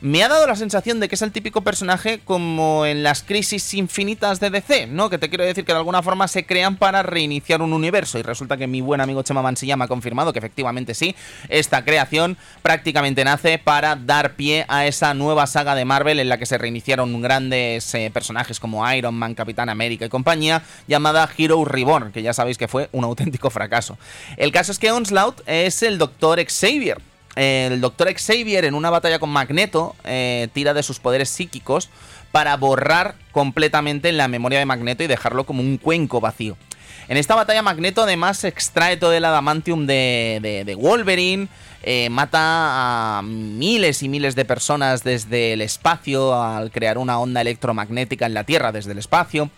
A: me ha dado la sensación de que es el típico personaje como en las crisis infinitas de DC, ¿no? Que te quiero decir que de alguna forma se crean para reiniciar un universo. Y resulta que mi buen amigo Chema Mansilla me ha confirmado que efectivamente sí, esta creación prácticamente nace para dar pie a esa nueva saga de Marvel en la que se reiniciaron grandes eh, personajes como Iron Man, Capitán América y compañía, llamada Hero Reborn, que ya sabéis que fue un auténtico fracaso. El caso es que Onslaught es el Doctor Xavier el Dr. Xavier en una batalla con Magneto eh, tira de sus poderes psíquicos para borrar completamente la memoria de Magneto y dejarlo como un cuenco vacío. En esta batalla Magneto además extrae todo el adamantium de Wolverine, eh, mata a miles y miles de personas desde el espacio al crear una onda electromagnética en la Tierra desde el espacio.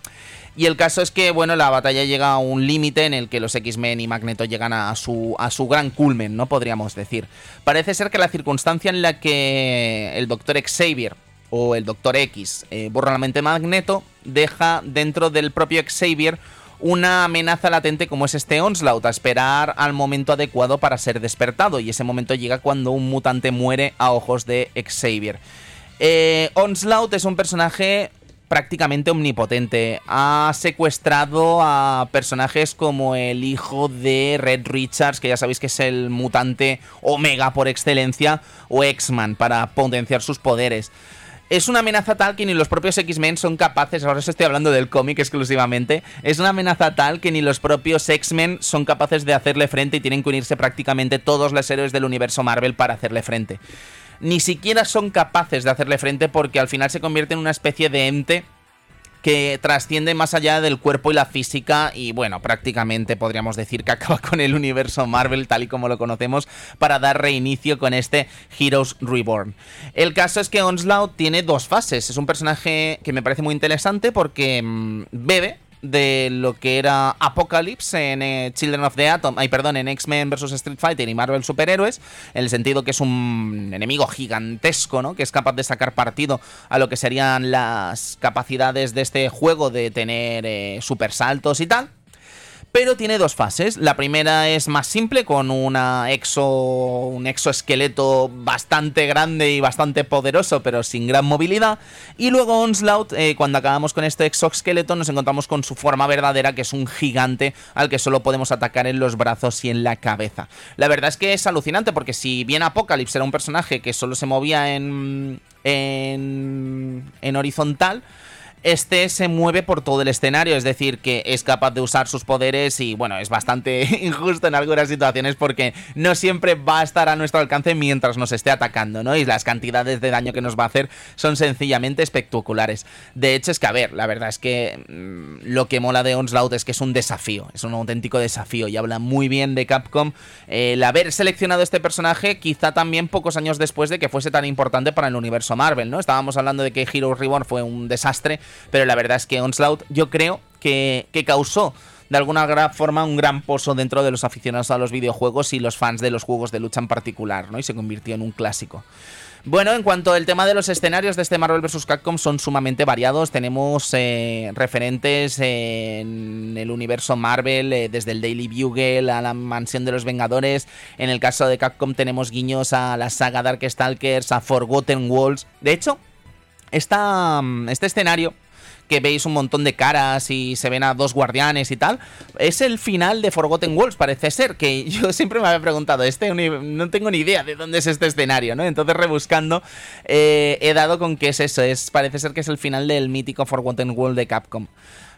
A: Y el caso es que, bueno, la batalla llega a un límite en el que los X-Men y Magneto llegan a su, a su gran culmen, ¿no? Podríamos decir. Parece ser que la circunstancia en la que el Dr. Xavier o el Dr. X eh, borra la mente Magneto deja dentro del propio Xavier una amenaza latente como es este Onslaught, a esperar al momento adecuado para ser despertado. Y ese momento llega cuando un mutante muere a ojos de Xavier. Eh, Onslaught es un personaje prácticamente omnipotente. Ha secuestrado a personajes como el hijo de Red Richards, que ya sabéis que es el mutante Omega por excelencia, o X-Man para potenciar sus poderes. Es una amenaza tal que ni los propios X-Men son capaces, ahora os estoy hablando del cómic exclusivamente, es una amenaza tal que ni los propios X-Men son capaces de hacerle frente y tienen que unirse prácticamente todos los héroes del universo Marvel para hacerle frente. Ni siquiera son capaces de hacerle frente porque al final se convierte en una especie de ente que trasciende más allá del cuerpo y la física y bueno, prácticamente podríamos decir que acaba con el universo Marvel tal y como lo conocemos para dar reinicio con este Heroes Reborn. El caso es que Onslaught tiene dos fases, es un personaje que me parece muy interesante porque mm, bebe de lo que era Apocalypse en eh, Children of the Atom, ay perdón, en X-Men vs Street Fighter y Marvel Superhéroes, en el sentido que es un enemigo gigantesco, ¿no? Que es capaz de sacar partido a lo que serían las capacidades de este juego de tener eh, super saltos y tal. Pero tiene dos fases. La primera es más simple, con una exo, un exoesqueleto bastante grande y bastante poderoso, pero sin gran movilidad. Y luego Onslaught, eh, cuando acabamos con este exoesqueleto, nos encontramos con su forma verdadera, que es un gigante al que solo podemos atacar en los brazos y en la cabeza. La verdad es que es alucinante, porque si bien Apocalypse era un personaje que solo se movía en, en, en horizontal, este se mueve por todo el escenario, es decir, que es capaz de usar sus poderes y bueno, es bastante injusto en algunas situaciones porque no siempre va a estar a nuestro alcance mientras nos esté atacando, ¿no? Y las cantidades de daño que nos va a hacer son sencillamente espectaculares. De hecho, es que, a ver, la verdad es que mmm, lo que mola de Onslaught es que es un desafío, es un auténtico desafío y habla muy bien de Capcom el haber seleccionado este personaje quizá también pocos años después de que fuese tan importante para el universo Marvel, ¿no? Estábamos hablando de que Hero Reborn fue un desastre, pero la verdad es que Onslaught yo creo que, que causó de alguna gra- forma un gran pozo dentro de los aficionados a los videojuegos y los fans de los juegos de lucha en particular, ¿no? Y se convirtió en un clásico. Bueno, en cuanto al tema de los escenarios de este Marvel vs. Capcom son sumamente variados. Tenemos eh, referentes en el universo Marvel, eh, desde el Daily Bugle a la Mansión de los Vengadores. En el caso de Capcom tenemos guiños a la saga Darkstalkers, a Forgotten Walls. De hecho, esta, mm, este escenario que veis un montón de caras y se ven a dos guardianes y tal, es el final de Forgotten Worlds, parece ser, que yo siempre me había preguntado, este no tengo ni idea de dónde es este escenario, ¿no? Entonces rebuscando eh, he dado con que es eso, es, parece ser que es el final del mítico Forgotten World de Capcom.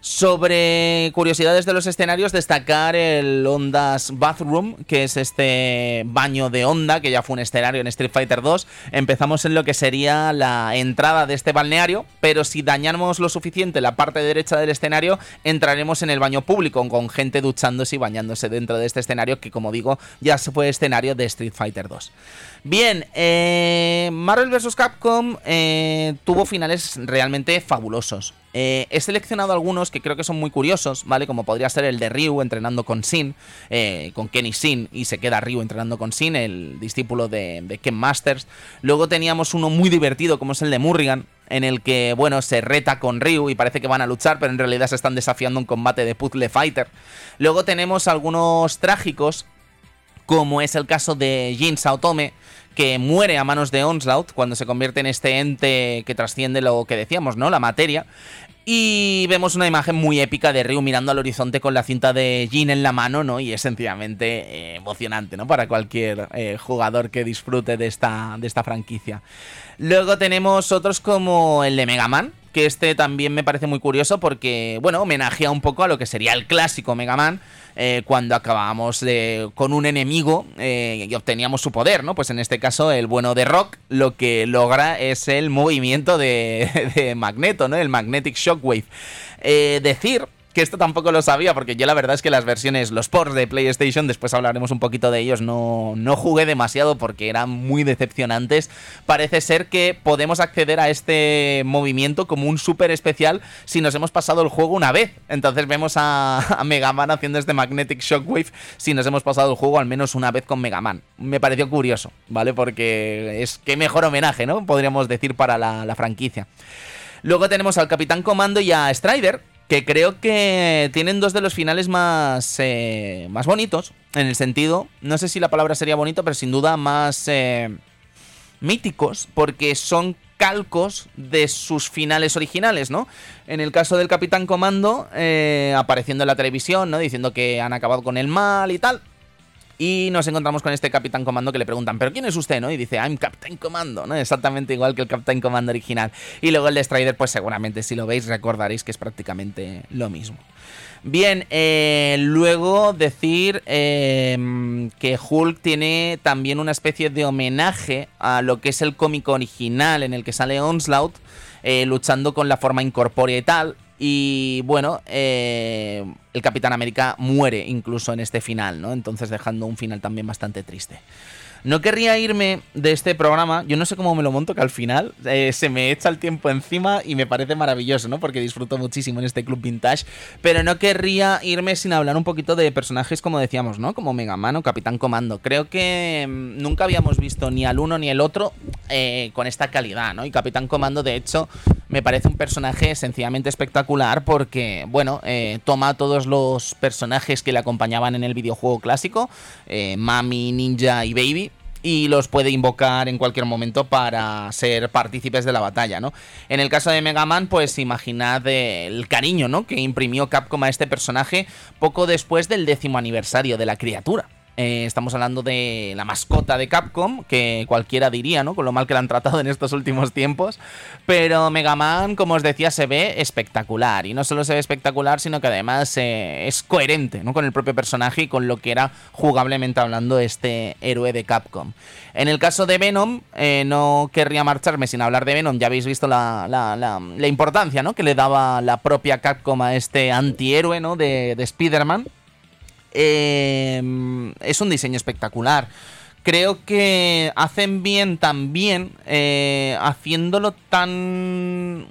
A: Sobre curiosidades de los escenarios, destacar el Ondas Bathroom, que es este baño de onda, que ya fue un escenario en Street Fighter 2. Empezamos en lo que sería la entrada de este balneario, pero si dañamos lo suficiente la parte derecha del escenario, entraremos en el baño público, con gente duchándose y bañándose dentro de este escenario, que como digo, ya fue escenario de Street Fighter 2. Bien, eh, Marvel vs. Capcom eh, tuvo finales realmente fabulosos. Eh, he seleccionado algunos que creo que son muy curiosos, ¿vale? Como podría ser el de Ryu entrenando con Sin, eh, con Kenny Sin, y se queda Ryu entrenando con Sin, el discípulo de, de Ken Masters. Luego teníamos uno muy divertido, como es el de Murrigan, en el que, bueno, se reta con Ryu y parece que van a luchar, pero en realidad se están desafiando un combate de puzzle fighter. Luego tenemos algunos trágicos, como es el caso de Jin Saotome, que muere a manos de Onslaught cuando se convierte en este ente que trasciende lo que decíamos, ¿no? La materia. Y vemos una imagen muy épica de Ryu mirando al horizonte con la cinta de Jin en la mano, ¿no? Y es sencillamente eh, emocionante, ¿no? Para cualquier eh, jugador que disfrute de esta, de esta franquicia. Luego tenemos otros como el de Mega Man, que este también me parece muy curioso porque, bueno, homenajea un poco a lo que sería el clásico Mega Man, eh, cuando acabábamos con un enemigo eh, y obteníamos su poder, ¿no? Pues en este caso el bueno de Rock lo que logra es el movimiento de, de Magneto, ¿no? El Magnetic Shockwave. Eh, decir que esto tampoco lo sabía, porque yo la verdad es que las versiones, los ports de PlayStation, después hablaremos un poquito de ellos, no, no jugué demasiado porque eran muy decepcionantes. Parece ser que podemos acceder a este movimiento como un súper especial si nos hemos pasado el juego una vez. Entonces vemos a, a Mega Man haciendo este Magnetic Shockwave si nos hemos pasado el juego al menos una vez con Mega Man. Me pareció curioso, ¿vale? Porque es que mejor homenaje, ¿no? Podríamos decir para la, la franquicia. Luego tenemos al Capitán Comando y a Strider, que creo que tienen dos de los finales más, eh, más bonitos, en el sentido, no sé si la palabra sería bonito, pero sin duda más eh, míticos, porque son calcos de sus finales originales, ¿no? En el caso del Capitán Comando, eh, apareciendo en la televisión, ¿no? Diciendo que han acabado con el mal y tal. Y nos encontramos con este Capitán Comando que le preguntan, ¿pero quién es usted? ¿no? Y dice, I'm Captain Comando, ¿no? Exactamente igual que el Captain Comando original. Y luego el de Strider, pues seguramente si lo veis recordaréis que es prácticamente lo mismo. Bien, eh, luego decir eh, que Hulk tiene también una especie de homenaje a lo que es el cómic original en el que sale Onslaught, eh, luchando con la forma incorpórea y tal. Y bueno, eh, el Capitán América muere incluso en este final, ¿no? Entonces dejando un final también bastante triste. No querría irme de este programa, yo no sé cómo me lo monto, que al final eh, se me echa el tiempo encima y me parece maravilloso, ¿no? Porque disfruto muchísimo en este club vintage, pero no querría irme sin hablar un poquito de personajes como decíamos, ¿no? Como Mega Man o Capitán Comando. Creo que mm, nunca habíamos visto ni al uno ni el otro eh, con esta calidad, ¿no? Y Capitán Comando, de hecho, me parece un personaje sencillamente espectacular porque, bueno, eh, toma todos los personajes que le acompañaban en el videojuego clásico, eh, Mami, Ninja y Baby, y los puede invocar en cualquier momento para ser partícipes de la batalla, ¿no? En el caso de Mega Man, pues imaginad el cariño, ¿no? Que imprimió Capcom a este personaje poco después del décimo aniversario de la criatura. Eh, estamos hablando de la mascota de Capcom, que cualquiera diría, ¿no? Con lo mal que la han tratado en estos últimos tiempos. Pero Mega Man, como os decía, se ve espectacular. Y no solo se ve espectacular, sino que además eh, es coherente, ¿no? Con el propio personaje y con lo que era jugablemente hablando este héroe de Capcom. En el caso de Venom, eh, no querría marcharme sin hablar de Venom. Ya habéis visto la, la- la- importancia, ¿no? Que le daba la propia Capcom a este antihéroe, ¿no? De, de Spider-Man. Eh, es un diseño espectacular. Creo que hacen bien también eh, haciéndolo tan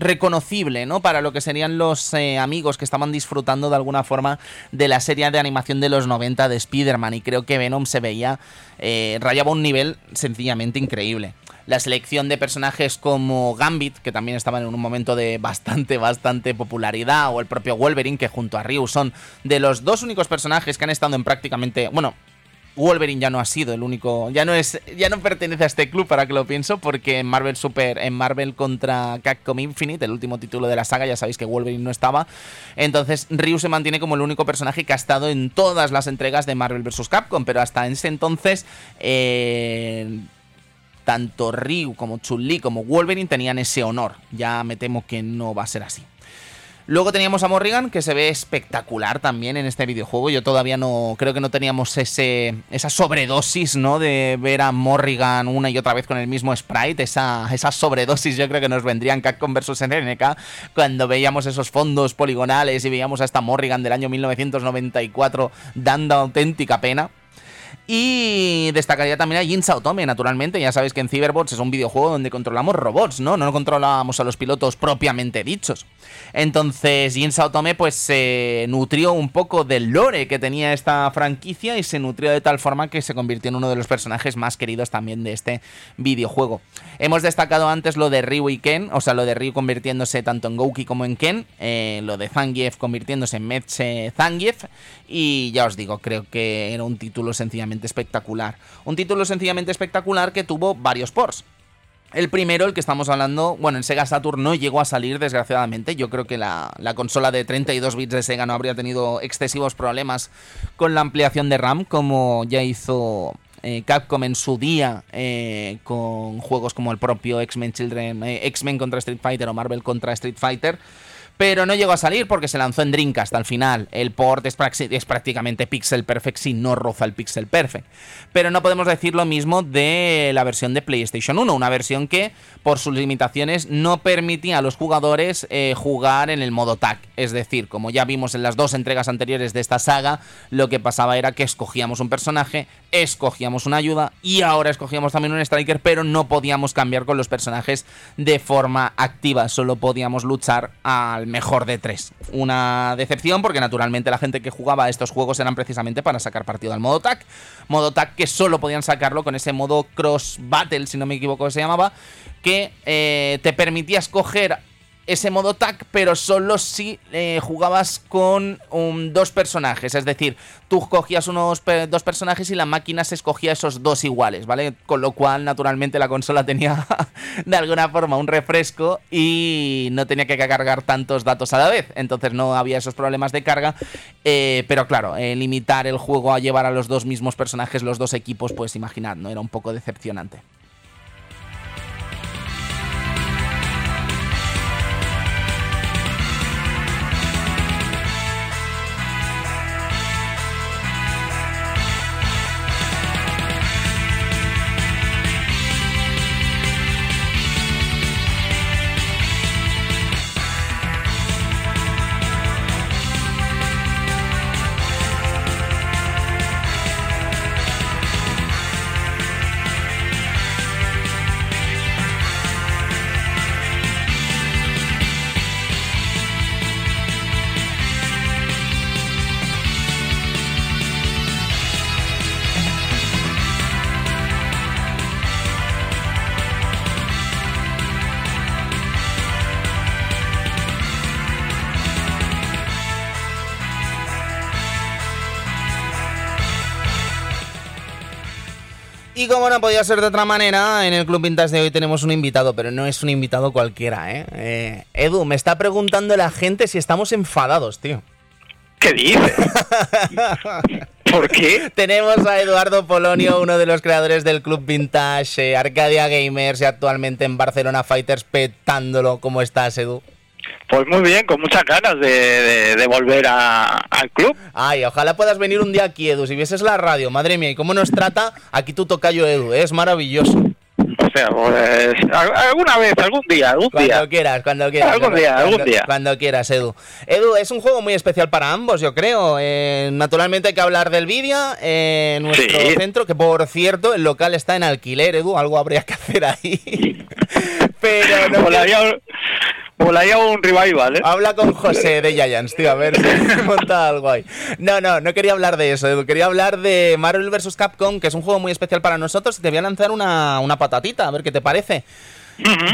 A: reconocible, ¿no? Para lo que serían los eh, amigos que estaban disfrutando de alguna forma de la serie de animación de los 90 de Spider-Man. Y creo que Venom se veía, eh, rayaba un nivel sencillamente increíble. La selección de personajes como Gambit, que también estaban en un momento de bastante, bastante popularidad, o el propio Wolverine, que junto a Ryu son de los dos únicos personajes que han estado en prácticamente, bueno, Wolverine ya no ha sido el único, ya no es, ya no pertenece a este club para que lo pienso, porque en Marvel Super, en Marvel contra Capcom Infinite, el último título de la saga, ya sabéis que Wolverine no estaba. Entonces Ryu se mantiene como el único personaje que ha estado en todas las entregas de Marvel vs. Capcom, pero hasta ese entonces eh, tanto Ryu como Chun-Li como Wolverine tenían ese honor. Ya me temo que no va a ser así. Luego teníamos a Morrigan, que se ve espectacular también en este videojuego. Yo todavía no creo que no teníamos ese, esa sobredosis, ¿no? De ver a Morrigan una y otra vez con el mismo sprite. Esa, esa sobredosis yo creo que nos vendría en Capcom vs. SNK cuando veíamos esos fondos poligonales y veíamos a esta Morrigan del año 1994 dando auténtica pena. Y destacaría también a Jin Saotome, naturalmente. Ya sabéis que en Cyberbots es un videojuego donde controlamos robots, ¿no? No controlábamos a los pilotos propiamente dichos. Entonces, Jin Saotome pues se nutrió un poco del lore que tenía esta franquicia y se nutrió de tal forma que se convirtió en uno de los personajes más queridos también de este videojuego. Hemos destacado antes lo de Ryu y Ken, o sea, lo de Ryu convirtiéndose tanto en Gouki como en Ken, eh, lo de Zangief convirtiéndose en Metse Zangief, y ya os digo, creo que era un título sencillamente espectacular. Un título sencillamente espectacular que tuvo varios ports. El primero, el que estamos hablando, bueno, en Sega Saturn no llegó a salir, desgraciadamente. Yo creo que la, consola de 32 bits de Sega no habría tenido excesivos problemas con la ampliación de RAM, como ya hizo eh, Capcom en su día eh, con juegos como el propio X-Men Children, eh, X-Men contra Street Fighter o Marvel contra Street Fighter pero no llegó a salir porque se lanzó en Dreamcast al final. El port es, prácticamente pixel perfect si no roza el pixel perfect. Pero no podemos decir lo mismo de la versión de PlayStation 1, una versión que por sus limitaciones no permitía a los jugadores eh, jugar en el modo tag. Es decir, como ya vimos en las dos entregas anteriores de esta saga, lo que pasaba era que escogíamos un personaje, escogíamos una ayuda y ahora escogíamos también un striker, pero no podíamos cambiar con los personajes de forma activa, solo podíamos luchar al mejor de tres. Una decepción porque naturalmente la gente que jugaba a estos juegos eran precisamente para sacar partido al modo tag. Modo tag que solo podían sacarlo con ese modo cross battle, si no me equivoco se llamaba, que eh, te permitía escoger ese modo tag, pero solo si eh, jugabas con dos personajes. Es decir, tú cogías unos dos personajes y la máquina se escogía esos dos iguales, ¿vale? Con lo cual, naturalmente, la consola tenía de alguna forma un refresco y no tenía que cargar tantos datos a la vez. Entonces no había esos problemas de carga. Eh, pero claro, eh, limitar el juego a llevar a los dos mismos personajes, los dos equipos, pues imaginad, ¿no? Era un poco decepcionante. Como no podía ser de otra manera, en el Club Vintage de hoy tenemos un invitado, pero no es un invitado cualquiera, ¿eh? eh Edu, me está preguntando la gente si estamos enfadados, tío.
C: ¿Qué dices? ¿Por qué?
A: Tenemos a Eduardo Polonio, uno de los creadores del Club Vintage, eh, Arcadia Gamers y actualmente en Barcelona Fighters petándolo. ¿Cómo estás, Edu?
C: Pues muy bien, con muchas ganas de, volver al club.
A: Ay, ojalá puedas venir un día aquí, Edu. Si vieses la radio, madre mía, y cómo nos trata, aquí tu tocayo, Edu. ¿eh? Es maravilloso.
C: O sea, pues alguna vez, algún día, algún
A: cuando
C: día.
A: Cuando quieras, cuando quieras.
C: Algún día, algún día.
A: Cuando quieras, Edu. Edu, es un juego muy especial para ambos, yo creo. Eh, naturalmente hay que hablar del vídeo en nuestro centro, que por cierto, el local está en alquiler, Edu. Algo habría que hacer ahí. Pero no.
C: Molaría un revival, ¿eh?
A: Habla con José de Giants, tío, a ver si monta algo ahí. No, no, no quería hablar de eso, Edu. Quería hablar de Marvel vs. Capcom, que es un juego muy especial para nosotros. Y te voy a lanzar una, una patatita, a ver qué te parece.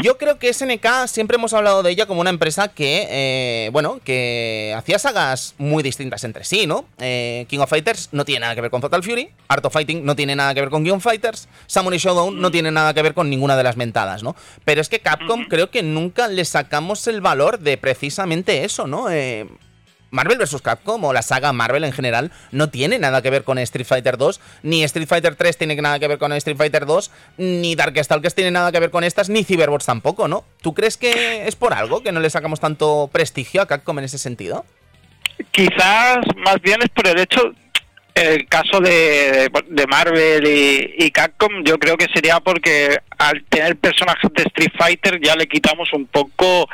A: Yo creo que SNK siempre hemos hablado de ella como una empresa que, eh, bueno, que hacía sagas muy distintas entre sí, ¿no? Eh, King of Fighters no tiene nada que ver con Total Fury, Art of Fighting no tiene nada que ver con King of Fighters, Samurai Showdown no tiene nada que ver con ninguna de las mentadas, ¿no? Pero es que Capcom creo que nunca le sacamos el valor de precisamente eso, ¿no? Eh, Marvel vs. Capcom o la saga Marvel en general no tiene nada que ver con Street Fighter 2, ni Street Fighter 3 tiene nada que ver con Street Fighter 2, ni Darkstalkers tiene nada que ver con estas, ni Cyberbots tampoco, ¿no? ¿Tú crees que es por algo que no le sacamos tanto prestigio a Capcom en ese sentido?
C: Quizás más bien es por el hecho, el caso de, de Marvel y, y Capcom, yo creo que sería porque al tener personajes de Street Fighter ya le quitamos un poco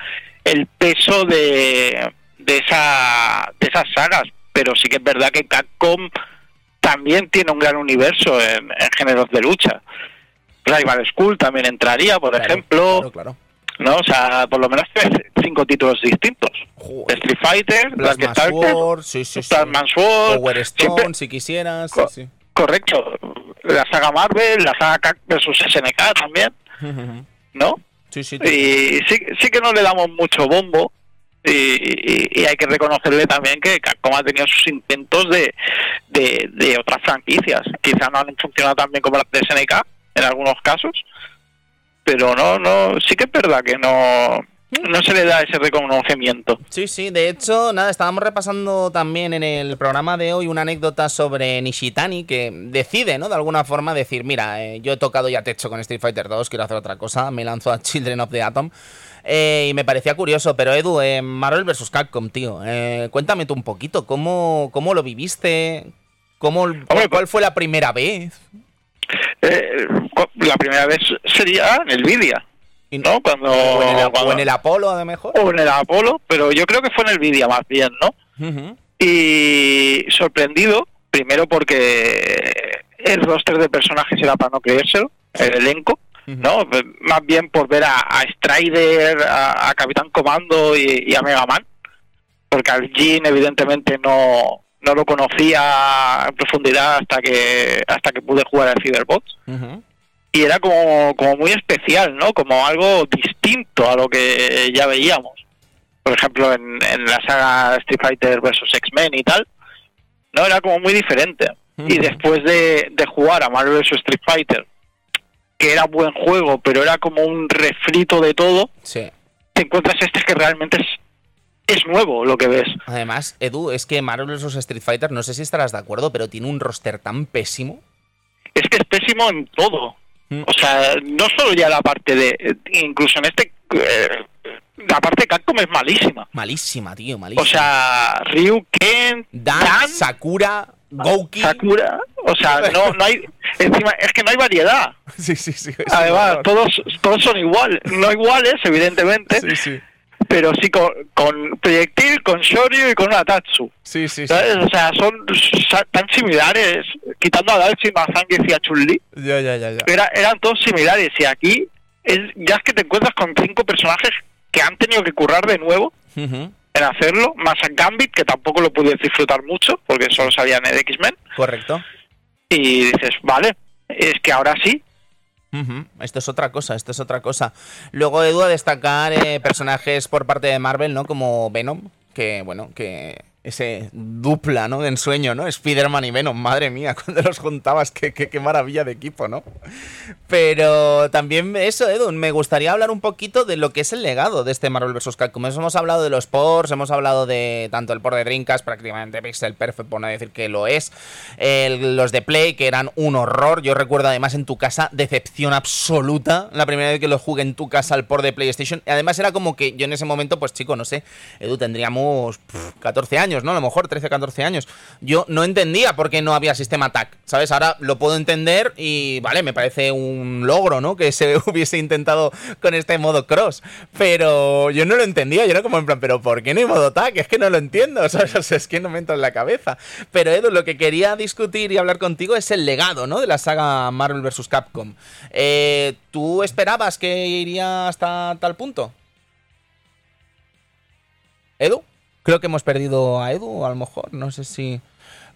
C: el peso de de, esa, de esas sagas, pero sí que es verdad que Capcom también tiene un gran universo en, géneros de lucha. Rival School también entraría, por ejemplo.
A: Claro,
C: ¿no? O sea, por lo menos cinco títulos distintos. Street Fighter, Black
A: Sword, sí, sí,
C: Sword,
A: Power Stone, si quisieras.
C: correcto. La saga Marvel, la saga Cac versus SNK también, ¿no?
A: Sí, sí,
C: y sí, sí que no le damos mucho bombo, y, hay que reconocerle también que Capcom ha tenido sus intentos de, de, otras franquicias. Quizá no han funcionado tan bien como las de SNK en algunos casos, pero no, no, sí que es verdad que no, no se le da ese reconocimiento.
A: Sí, sí, de hecho, nada, estábamos repasando también en el programa de hoy una anécdota sobre Nishitani que decide, ¿no? De alguna forma decir, mira, eh, yo he tocado ya techo con Street Fighter 2, quiero hacer otra cosa, me lanzo a Children of the Atom. Eh, y me parecía curioso, pero Edu, eh, Marvel vs. Capcom, tío, eh, cuéntame tú un poquito, ¿cómo, cómo lo viviste? ¿Cómo, ¿Cuál fue la primera vez?
C: Eh, la primera vez sería en el Vidia. ¿no? Cuando,
A: o, en el, en el, Apolo, a lo mejor.
C: O en el Apolo, pero yo creo que fue en el Vidia más bien, ¿no? Y sorprendido, primero porque el roster de personajes era para no creérselo, el elenco. ¿No? Más bien por ver a, Strider, a, Capitán Comando y, a Mega Man, porque al Jean evidentemente no, no lo conocía en profundidad hasta que hasta que pude jugar al Cyberbot. Y era como, como muy especial, ¿no? Como algo distinto a lo que ya veíamos. Por ejemplo, en, en la saga Street Fighter vs. X-Men y tal, ¿no? Era como muy diferente. Y después de, de jugar a Marvel vs. Street Fighter que era buen juego, pero era como un refrito de todo,
A: sí.
C: te encuentras este que realmente es, es nuevo lo que ves.
A: Además, Edu, es que Marvel vs. Street Fighter, no sé si estarás de acuerdo, pero tiene un roster tan pésimo.
C: Es que es pésimo en todo. Mm. O sea, no solo ya la parte de. Incluso en este. Eh, la parte de Capcom es malísima.
A: Malísima, tío, malísima.
C: O sea, Ryu, Ken,
A: Dan, Sakura, Gouki.
C: Sakura. O sea, no, no hay. Encima, es que no hay variedad.
A: Sí, sí, sí.
C: Además, todos, todos son iguales. No iguales, evidentemente.
A: Sí, sí.
C: Pero sí con, con Proyectil, con Shoryu y con Atatsu.
A: Sí, sí,
C: ¿sabes? O sea, son tan similares, quitando a Dalsim, a Zangief y a Chun-Li.
A: Ya, ya, ya, ya.
C: Era, eran todos similares. Y aquí es, ya es que te encuentras con cinco personajes que han tenido que currar de nuevo en hacerlo, más a Gambit, que tampoco lo pude disfrutar mucho, porque solo salían en X-Men.
A: Correcto
C: y dices, vale, es que ahora sí.
A: Esto es otra cosa, esto es otra cosa. Luego, Edu, a destacar eh, personajes por parte de Marvel, ¿no? Como Venom, que, bueno, que ese dupla, ¿no? De ensueño, ¿no? Spider-Man y Venom, madre mía, cuando los juntabas, qué, qué, maravilla de equipo, ¿no? Pero también eso, Edu, me gustaría hablar un poquito de lo que es el legado de este Marvel vs. Capcom. Hemos hablado de los ports, hemos hablado de tanto el port de Dreamcast, prácticamente Pixel Perfect, por no decir que lo es, los de Play, que eran un horror. Yo recuerdo además en tu casa, decepción absoluta, la primera vez que lo jugué en tu casa el port de PlayStation. Además era como que yo en ese momento, pues chico, no sé, Edu, tendríamos 14 años ¿no? A lo mejor 13, 14 años. Yo no entendía por qué no había sistema TAC, ¿sabes? Ahora lo puedo entender y, vale, me parece un logro, ¿no? Que se hubiese intentado con este modo cross. Pero yo no lo entendía, yo era como en plan, ¿pero por qué no hay modo TAC? Es que no lo entiendo, ¿sabes? es que no me entra en la cabeza. Pero Edu, lo que quería discutir y hablar contigo es el legado, ¿no? De la saga Marvel vs. Capcom. Eh, ¿Tú esperabas que iría hasta tal punto? ¿Edu? Creo que hemos perdido a Edu, a lo mejor, no sé si...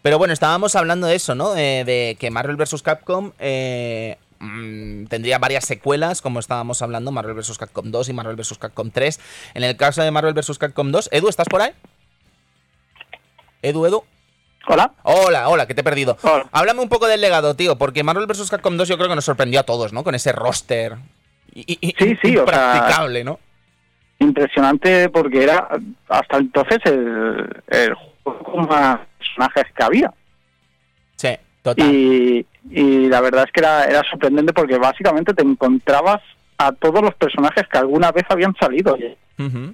A: Pero bueno, estábamos hablando de eso, ¿no? Eh, de que Marvel vs. Capcom eh, mm, tendría varias secuelas, como estábamos hablando, Marvel vs. Capcom 2 y Marvel vs. Capcom 3. En el caso de Marvel vs. Capcom 2, Edu, ¿estás por ahí? Edu, Edu.
C: Hola.
A: Hola, hola, que te he perdido.
C: Hola.
A: Háblame un poco del legado, tío, porque Marvel vs. Capcom 2 yo creo que nos sorprendió a todos, ¿no? Con ese roster. Y, y-
C: Sí, sí, o sea-
A: impracticable, ¿no?
C: Impresionante porque era hasta entonces el, el juego con más personajes que había.
A: Sí, total.
C: Y, y la verdad es que era, era sorprendente porque básicamente te encontrabas a todos los personajes que alguna vez habían salido.
A: Ujú.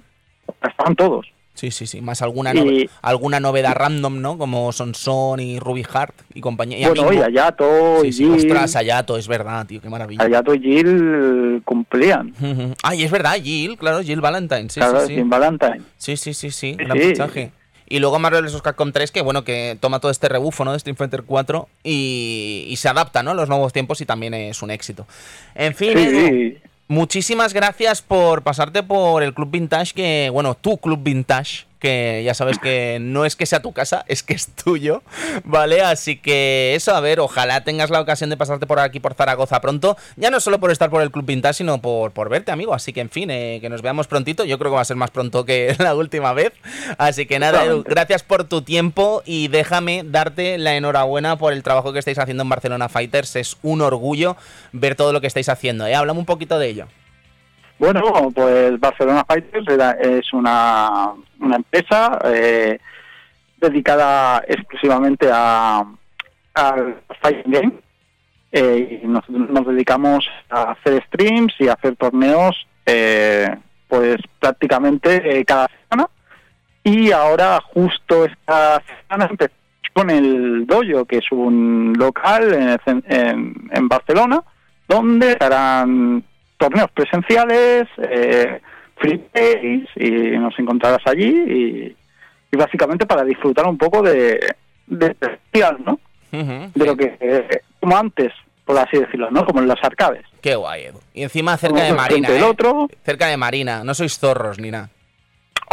C: Estaban todos.
A: Sí, sí, sí. Más alguna,
C: Y-
A: nove- alguna novedad random, ¿no? Como Sonson y Ruby Heart y compañía. Y
C: bueno, y Ayato,
A: Sí,
C: y
A: sí,
C: Jill,
A: ostras, Ayato, es verdad, tío, qué maravilla.
C: Ayato y Jill cumplían.
A: Ay, es verdad, Jill, claro, Jill Valentine, sí,
C: claro,
A: sí, sí.
C: Valentine.
A: Sí, sí, sí, sí, gran fichaje. Y luego Marvel vs. Capcom 3, que bueno, que toma todo este rebufo, ¿no? De Street Fighter 4 y, y se adapta, ¿no? A los nuevos tiempos y también es un éxito. En fin,
C: Sí,
A: Edu,
C: sí.
A: Muchísimas gracias por pasarte por el Club Vintage, que, bueno, tu Club Vintage, que ya sabes que no es que sea tu casa, es que es tuyo, ¿vale? Así que eso, a ver, ojalá tengas la ocasión de pasarte por aquí, por Zaragoza pronto, ya no solo por estar por el Club Vintage, sino por, por verte, amigo. Así que, en fin, eh, que nos veamos prontito, yo creo que va a ser más pronto que la última vez. Así que nada, Edu, gracias por tu tiempo y déjame darte la enhorabuena por el trabajo que estáis haciendo en Barcelona Fighters. Es un orgullo ver todo lo que estáis haciendo, ¿eh? Un poquito de ello.
C: Bueno, pues Barcelona Fighters es una, una empresa eh, dedicada exclusivamente a al fighting game. Eh, y nos, nos dedicamos a hacer streams y hacer torneos, eh, pues prácticamente eh, cada semana. Y ahora, justo esta semana, empezamos con el Dojo, que es un local en, en, en Barcelona, donde harán torneos presenciales, eh, free y nos encontrarás allí, y, y básicamente para disfrutar un poco de, de especial, ¿no? De lo que, eh, como antes, por así decirlo, ¿no? Como en las arcades.
A: Qué guay, Edu. Y encima cerca de Marina, ¿eh?
C: otro.
A: Cerca de Marina. No sois zorros ni nada.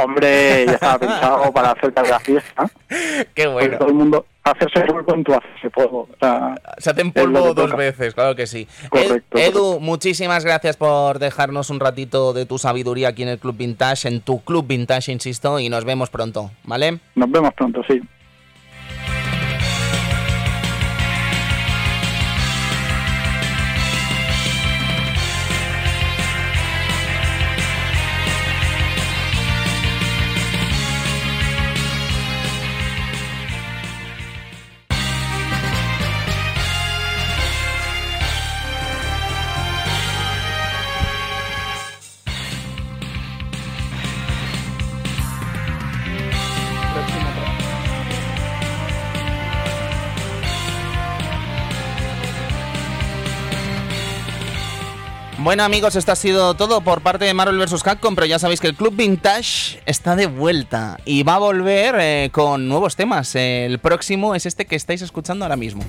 C: Hombre, ya estaba pensado para cerca de la fiesta.
A: Qué
C: Porque
A: bueno.
C: todo el mundo hacerse polvo en tu hacerse polvo. O sea,
A: Se hacen polvo dos veces, claro que sí.
C: Correcto,
A: Ed- Edu,
C: correcto.
A: muchísimas gracias por dejarnos un ratito de tu sabiduría aquí en el Club Vintage, en tu Club Vintage, insisto, y nos vemos pronto, ¿vale?
C: nos vemos pronto, sí.
A: Bueno amigos, esto ha sido todo por parte de Marvel vs. Capcom, pero ya sabéis que el Club Vintage está de vuelta y va a volver eh, con nuevos temas. El próximo es este que estáis escuchando ahora mismo.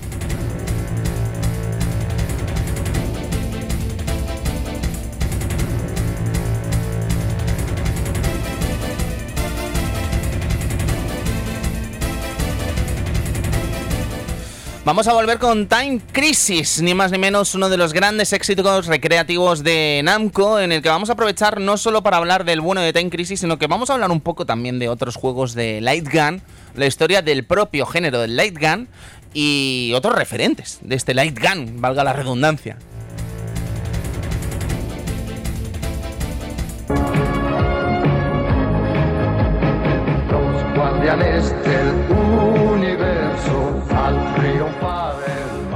A: Vamos a volver con Time Crisis, ni más ni menos uno de los grandes éxitos recreativos de Namco, en el que vamos a aprovechar no solo para hablar del bueno de Time Crisis, sino que vamos a hablar un poco también de otros juegos de Light Gun, la historia del propio género del Light Gun y otros referentes de este Light Gun, valga la redundancia.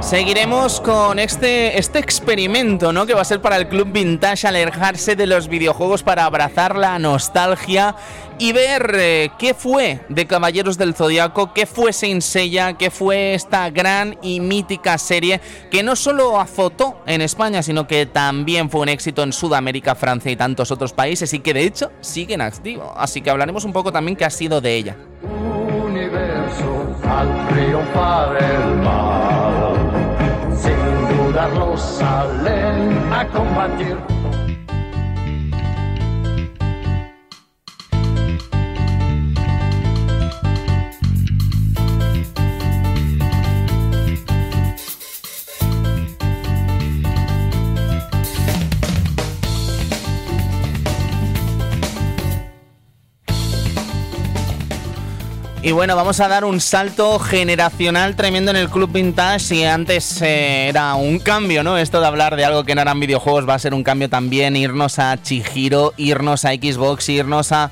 A: Seguiremos con este, este experimento, ¿no? Que va a ser para el Club Vintage alejarse de los videojuegos para abrazar la nostalgia y ver eh, qué fue de Caballeros del Zodiaco, qué fue Saint Seiya, qué fue esta gran y mítica serie que no solo azotó en España, sino que también fue un éxito en Sudamérica, Francia y tantos otros países y que de hecho sigue en activo. Así que hablaremos un poco también qué ha sido de ella.
D: universo al triunfar el mal. Dudarlo salen a combatir.
A: Y bueno, vamos a dar un salto generacional tremendo en el Club Vintage. Si antes eh, era un cambio, ¿no? Esto de hablar de algo que no eran videojuegos va a ser un cambio también. Irnos a Chihiro, irnos a Xbox, irnos a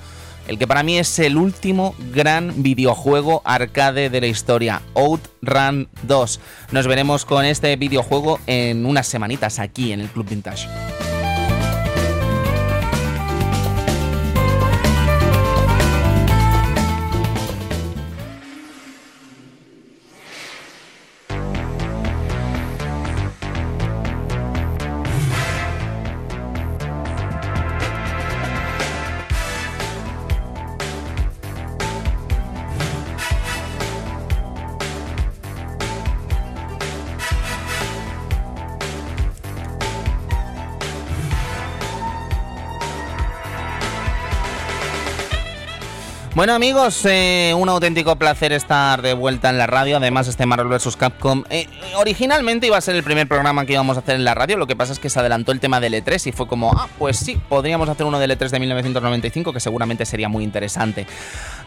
A: el que para mí es el último gran videojuego arcade de la historia, Outrun 2. Nos veremos con este videojuego en unas semanitas aquí en el Club Vintage. Bueno amigos, eh, un auténtico placer estar de vuelta en la radio. Además, este Marvel vs. Capcom eh, originalmente iba a ser el primer programa que íbamos a hacer en la radio. Lo que pasa es que se adelantó el tema del E3 y fue como, ah, pues sí, podríamos hacer uno del E3 de 1995 que seguramente sería muy interesante.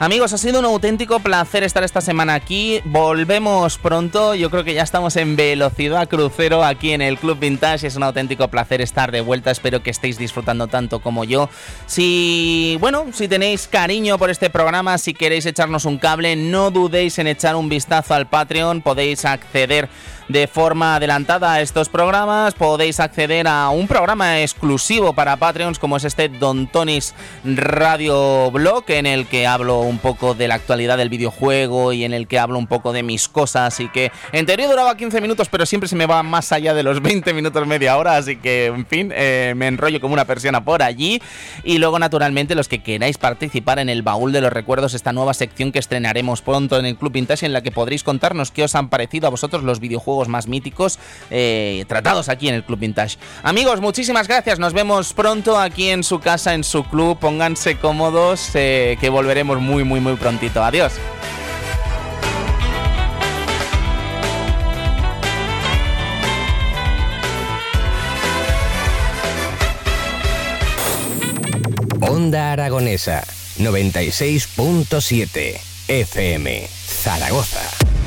A: Amigos, ha sido un auténtico placer estar esta semana aquí. Volvemos pronto. Yo creo que ya estamos en velocidad crucero aquí en el Club Vintage. Es un auténtico placer estar de vuelta. Espero que estéis disfrutando tanto como yo. Si, bueno, si tenéis cariño por este programa, si queréis echarnos un cable, no dudéis en echar un vistazo al Patreon. Podéis acceder de forma adelantada a estos programas. Podéis acceder a un programa exclusivo para Patreons como es este Don Tonis Radio Blog en el que hablo un poco de la actualidad del videojuego y en el que hablo un poco de mis cosas y que en teoría duraba 15 minutos pero siempre se me va más allá de los 20 minutos media hora así que en fin eh, me enrollo como una persiana por allí y luego naturalmente los que queráis participar en el baúl de recuerdos esta nueva sección que estrenaremos pronto en el Club Vintage en la que podréis contarnos qué os han parecido a vosotros los videojuegos más míticos eh, tratados aquí en el Club Vintage. Amigos, muchísimas gracias. Nos vemos pronto aquí en su casa, en su club. Pónganse cómodos, eh, que volveremos muy, muy, muy prontito. Adiós.
E: Onda Aragonesa 96.7 FM Zaragoza.